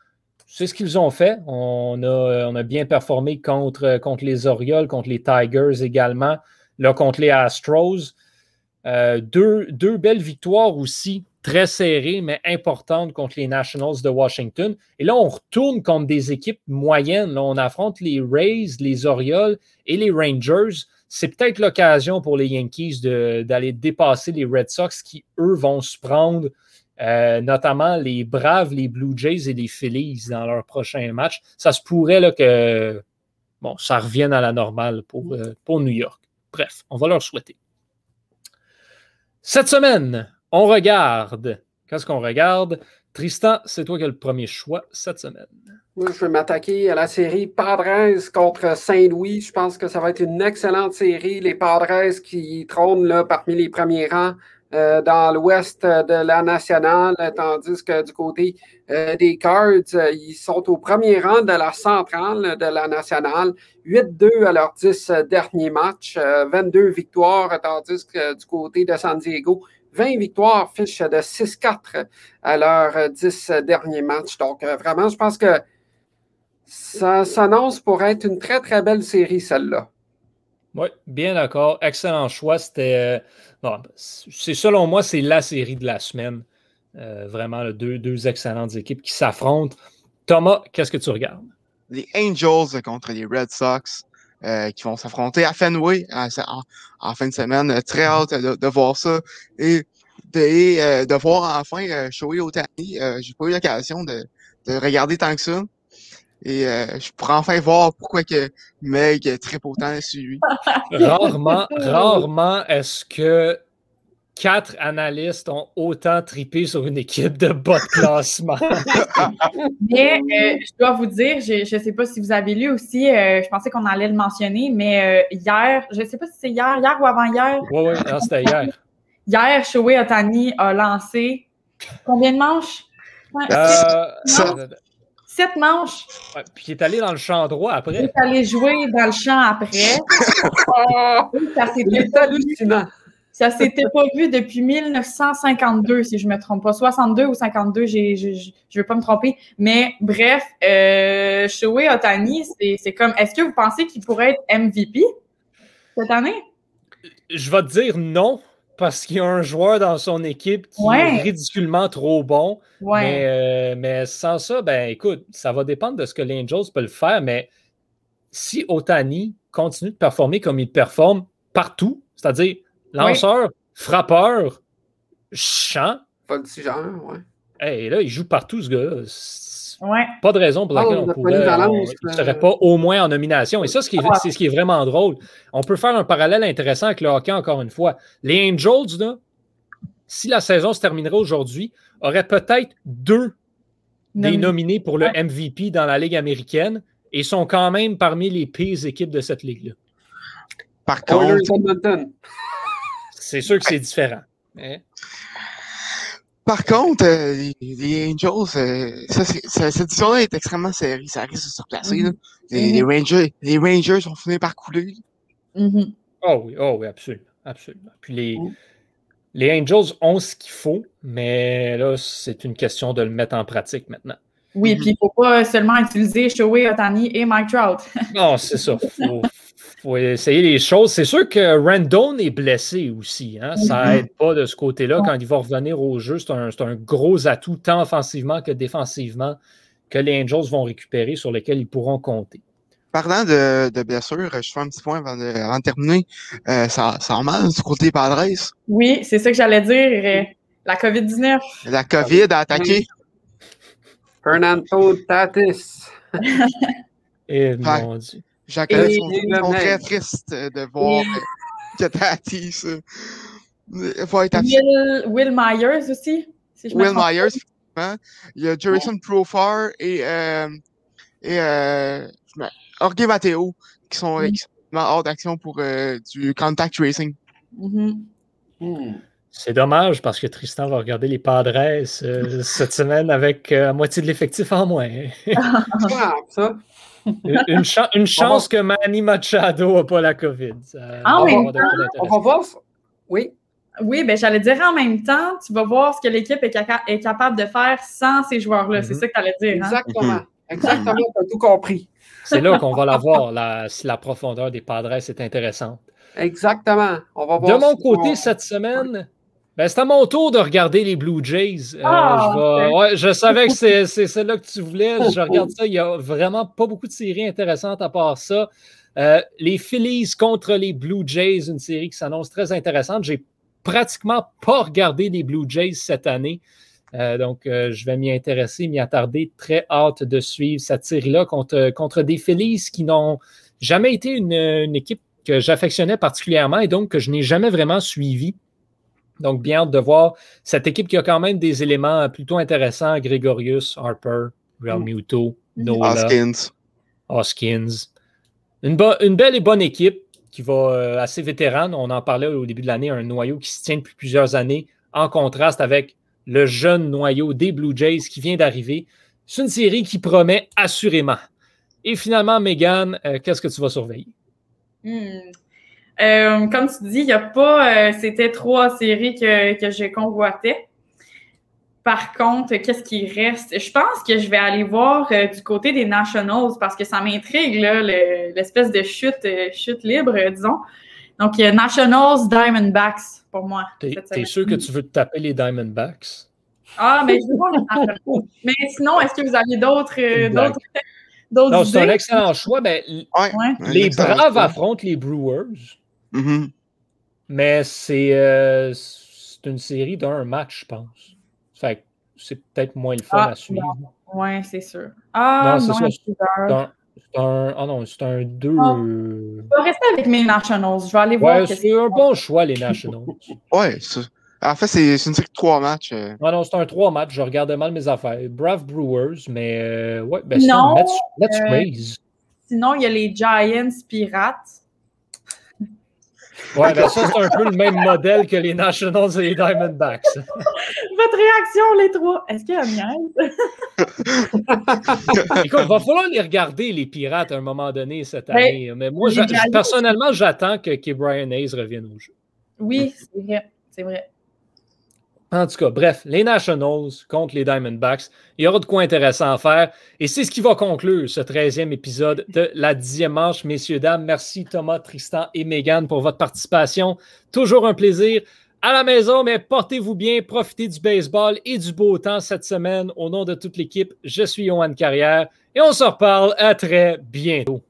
C'est ce qu'ils ont fait. On a, bien performé contre, les Orioles, contre les Tigers également, là, contre les Astros. Euh, deux, belles victoires aussi, très serrées, mais importantes contre les Nationals de Washington. Et là, on retourne contre des équipes moyennes. On affronte les Rays, les Orioles et les Rangers. C'est peut-être l'occasion pour les Yankees d'aller dépasser les Red Sox qui, eux, vont se prendre euh, notamment les Braves, les Blue Jays et les Phillies dans leur prochain match. Ça se pourrait là, que bon, ça revienne à la normale pour, euh, pour New York. Bref, on va leur souhaiter. Cette semaine, on regarde. Qu'est-ce qu'on regarde? Tristan, c'est toi qui as le premier choix cette semaine. Oui, je vais m'attaquer à la série Padres contre Saint-Louis. Je pense que ça va être une excellente série. Les Padres qui trônent là, parmi les premiers rangs euh, dans l'ouest de la nationale, tandis que du côté euh, des Cards, euh, ils sont au premier rang de la centrale de la nationale. 8-2 à leurs 10 derniers matchs, 22 victoires, tandis que du côté de San Diego, 20 victoires, fiche de 6-4 à leurs 10 derniers matchs. Donc, vraiment, je pense que ça s'annonce pour être une très, très belle série, celle-là. Oui, bien d'accord. Excellent choix. C'était c'est selon moi, c'est la série de la semaine. Euh, vraiment, deux, excellentes équipes qui s'affrontent. Thomas, qu'est-ce que tu regardes? Les Angels contre les Red Sox euh, qui vont s'affronter à Fenway en, fin de semaine. Très hâte de, voir ça et de, voir enfin Shohei Otani. J'ai pas eu l'occasion de, de regarder tant que ça. Et euh, je pourrais enfin voir pourquoi que Meg est très autant sur lui. Rarement, rarement est-ce que quatre analystes ont autant tripé sur une équipe de bas de classement. mais euh, je dois vous dire, je ne sais pas si vous avez lu aussi, euh, je pensais qu'on allait le mentionner, mais hier, je ne sais pas si c'est hier, hier ou avant-hier. Oui, oui, c'était hier. Hier, Shoei Otani a lancé combien de manches? Sept manches. puis il est allé dans le champ droit après. Il est allé jouer dans le champ après. ça s'était hallucinant. Ça s'était pas vu depuis 1952, si je ne me trompe pas. 62 ou 52, je ne veux pas me tromper. Mais bref, euh, Shohei Otani, c'est comme, est-ce que vous pensez qu'il pourrait être MVP cette année? je vais te dire non, parce qu'il y a un joueur dans son équipe qui est ridiculement trop bon. Euh, mais, sans ça, ben écoute, ça va dépendre de ce que l'Angels peut le faire. Mais si Otani continue de performer comme il performe partout, c'est-à-dire lanceur, frappeur, champ. Pas de genre, ouais. Et là, il joue partout, ce gars-là. Ouais. Pas de raison pour laquelle on ne serait pas au moins en nomination. Et ça, c'est ce qui est vraiment drôle. On peut faire un parallèle intéressant avec le hockey, encore une fois. Les Angels, là, si la saison se terminerait aujourd'hui, auraient peut-être deux des nominés pour le MVP dans la Ligue américaine et sont quand même parmi les pires équipes de cette ligue-là. Par contre, c'est sûr que c'est différent. Hein? Par contre, euh, les, Angels, euh, ça, cette division-là est extrêmement serrée. Ça risque de se replacer. Les, mm-hmm. Rangers, les Rangers ont fini par couler. Mm-hmm. Oh oui, oh oui, absolument. absolument. Puis les, mm. les Angels ont ce qu'il faut, mais là, c'est une question de le mettre en pratique maintenant. Oui, puis il ne faut pas seulement utiliser Shohei Otani et Mike Trout. non, c'est ça. Faut, faut essayer les choses. C'est sûr que Randon est blessé aussi. Hein? Ça n'aide mm-hmm. pas de ce côté-là. Quand il va revenir au jeu, c'est un, un, gros atout, tant offensivement que défensivement, que les Angels vont récupérer, sur lesquels ils pourront compter. Parlant de, de blessures, je fais un petit point avant de, terminer. Euh, ça, ça mal du côté Padres. Oui, c'est ça que j'allais dire. Euh, la COVID-19. La COVID a attaqué. Fernando Tatis. Et mon Dieu. Et sont, très tristes de voir que Tatis va être Will, Will Myers aussi. Si je Will Myers, effectivement. Il y a Jason Profar et, euh, et euh, Jorge Mateo qui sont mm. extrêmement hors d'action pour euh, du contact racing. Mm-hmm. Mm. C'est dommage parce que Tristan va regarder les Padres euh, cette semaine avec euh, la moitié de l'effectif en moins. ça. une, une chance que Manny Machado n'a pas la COVID. en même temps, on va voir. Oui. Oui, ben j'allais dire en même temps, tu vas voir ce que l'équipe est, est, capable de faire sans ces joueurs-là. C'est mhm. ça que tu allais dire. Hein? Exactement. Exactement, tu as tout compris. C'est là qu'on va la voir, la, si la profondeur des Padres est intéressante. Exactement. On va voir de mon côté, cette semaine, c'est à mon tour de regarder les Blue Jays. Euh, ah, je, savais que c'est celle-là que tu voulais. Je regarde ça. Il n'y a vraiment pas beaucoup de séries intéressantes à part ça. Euh, les Phillies contre les Blue Jays, une série qui s'annonce très intéressante. J'ai pratiquement pas regardé les Blue Jays cette année. Euh, donc, je vais m'y intéresser, m'y attarder. Très hâte de suivre cette série-là contre, contre des Phillies qui n'ont jamais été une, une équipe que j'affectionnais particulièrement et donc que je n'ai jamais vraiment suivi. Donc, bien hâte de voir cette équipe qui a quand même des éléments plutôt intéressants. Gregorius, Harper, Real mm. Muto, mm. Nola. Hoskins. Hoskins. Une, une, belle et bonne équipe qui va euh, assez vétérane. On en parlait au début de l'année, un noyau qui se tient depuis plusieurs années, en contraste avec le jeune noyau des Blue Jays qui vient d'arriver. C'est une série qui promet assurément. Et finalement, Megan, euh, qu'est-ce que tu vas surveiller? Hmm. Euh, comme tu dis, il n'y a pas. Euh, c'était trois séries que, que je convoitais. Par contre, qu'est-ce qui reste? Je pense que je vais aller voir euh, du côté des Nationals parce que ça m'intrigue, l'espèce de chute, chute libre, disons. Donc, il y a Nationals, Diamondbacks pour moi. T'es sûr que tu veux te taper les Diamondbacks? Ah, mais je veux voir les Mais sinon, est-ce que vous avez d'autres d'autres Non, c'est un excellent choix. Mais les Braves affrontent les Brewers. Mm-hmm. Mais euh, c'est une série d'un match, je pense. Fait c'est peut-être moins le fun ah, à suivre. Oui, c'est sûr. Ah, non, c'est un, un, ah non, c'est un 2. Ah, je vais rester avec mes Nationals. Je vais aller voir. c'est un bon choix, les Nationals. ouais, en fait, c'est une série de trois matchs. Euh. Non, non, c'est un trois matchs. Je regardais mal mes affaires. Brave Brewers, mais euh, ouais, ben non, let's, let's raise. Sinon, il y a les Giants Pirates. Ouais, ben ça, c'est un peu le même modèle que les Nationals et les Diamondbacks. Votre réaction, les trois? Est-ce qu'il y a miel? Écoute, il va falloir les regarder, les Pirates, à un moment donné cette ben, année. Mais moi, personnellement, j'attends que, que Brian Hayes revienne au jeu. Oui, c'est vrai. C'est vrai. En tout cas, bref, les Nationals contre les Diamondbacks, il y aura de quoi intéressant à faire. Et c'est ce qui va conclure ce 13e épisode de la dixième manche. Messieurs, dames, merci Thomas, Tristan et Megan pour votre participation. Toujours un plaisir à la maison, mais portez-vous bien, profitez du baseball et du beau temps cette semaine. Au nom de toute l'équipe, je suis Johan Carrière et on se reparle à très bientôt.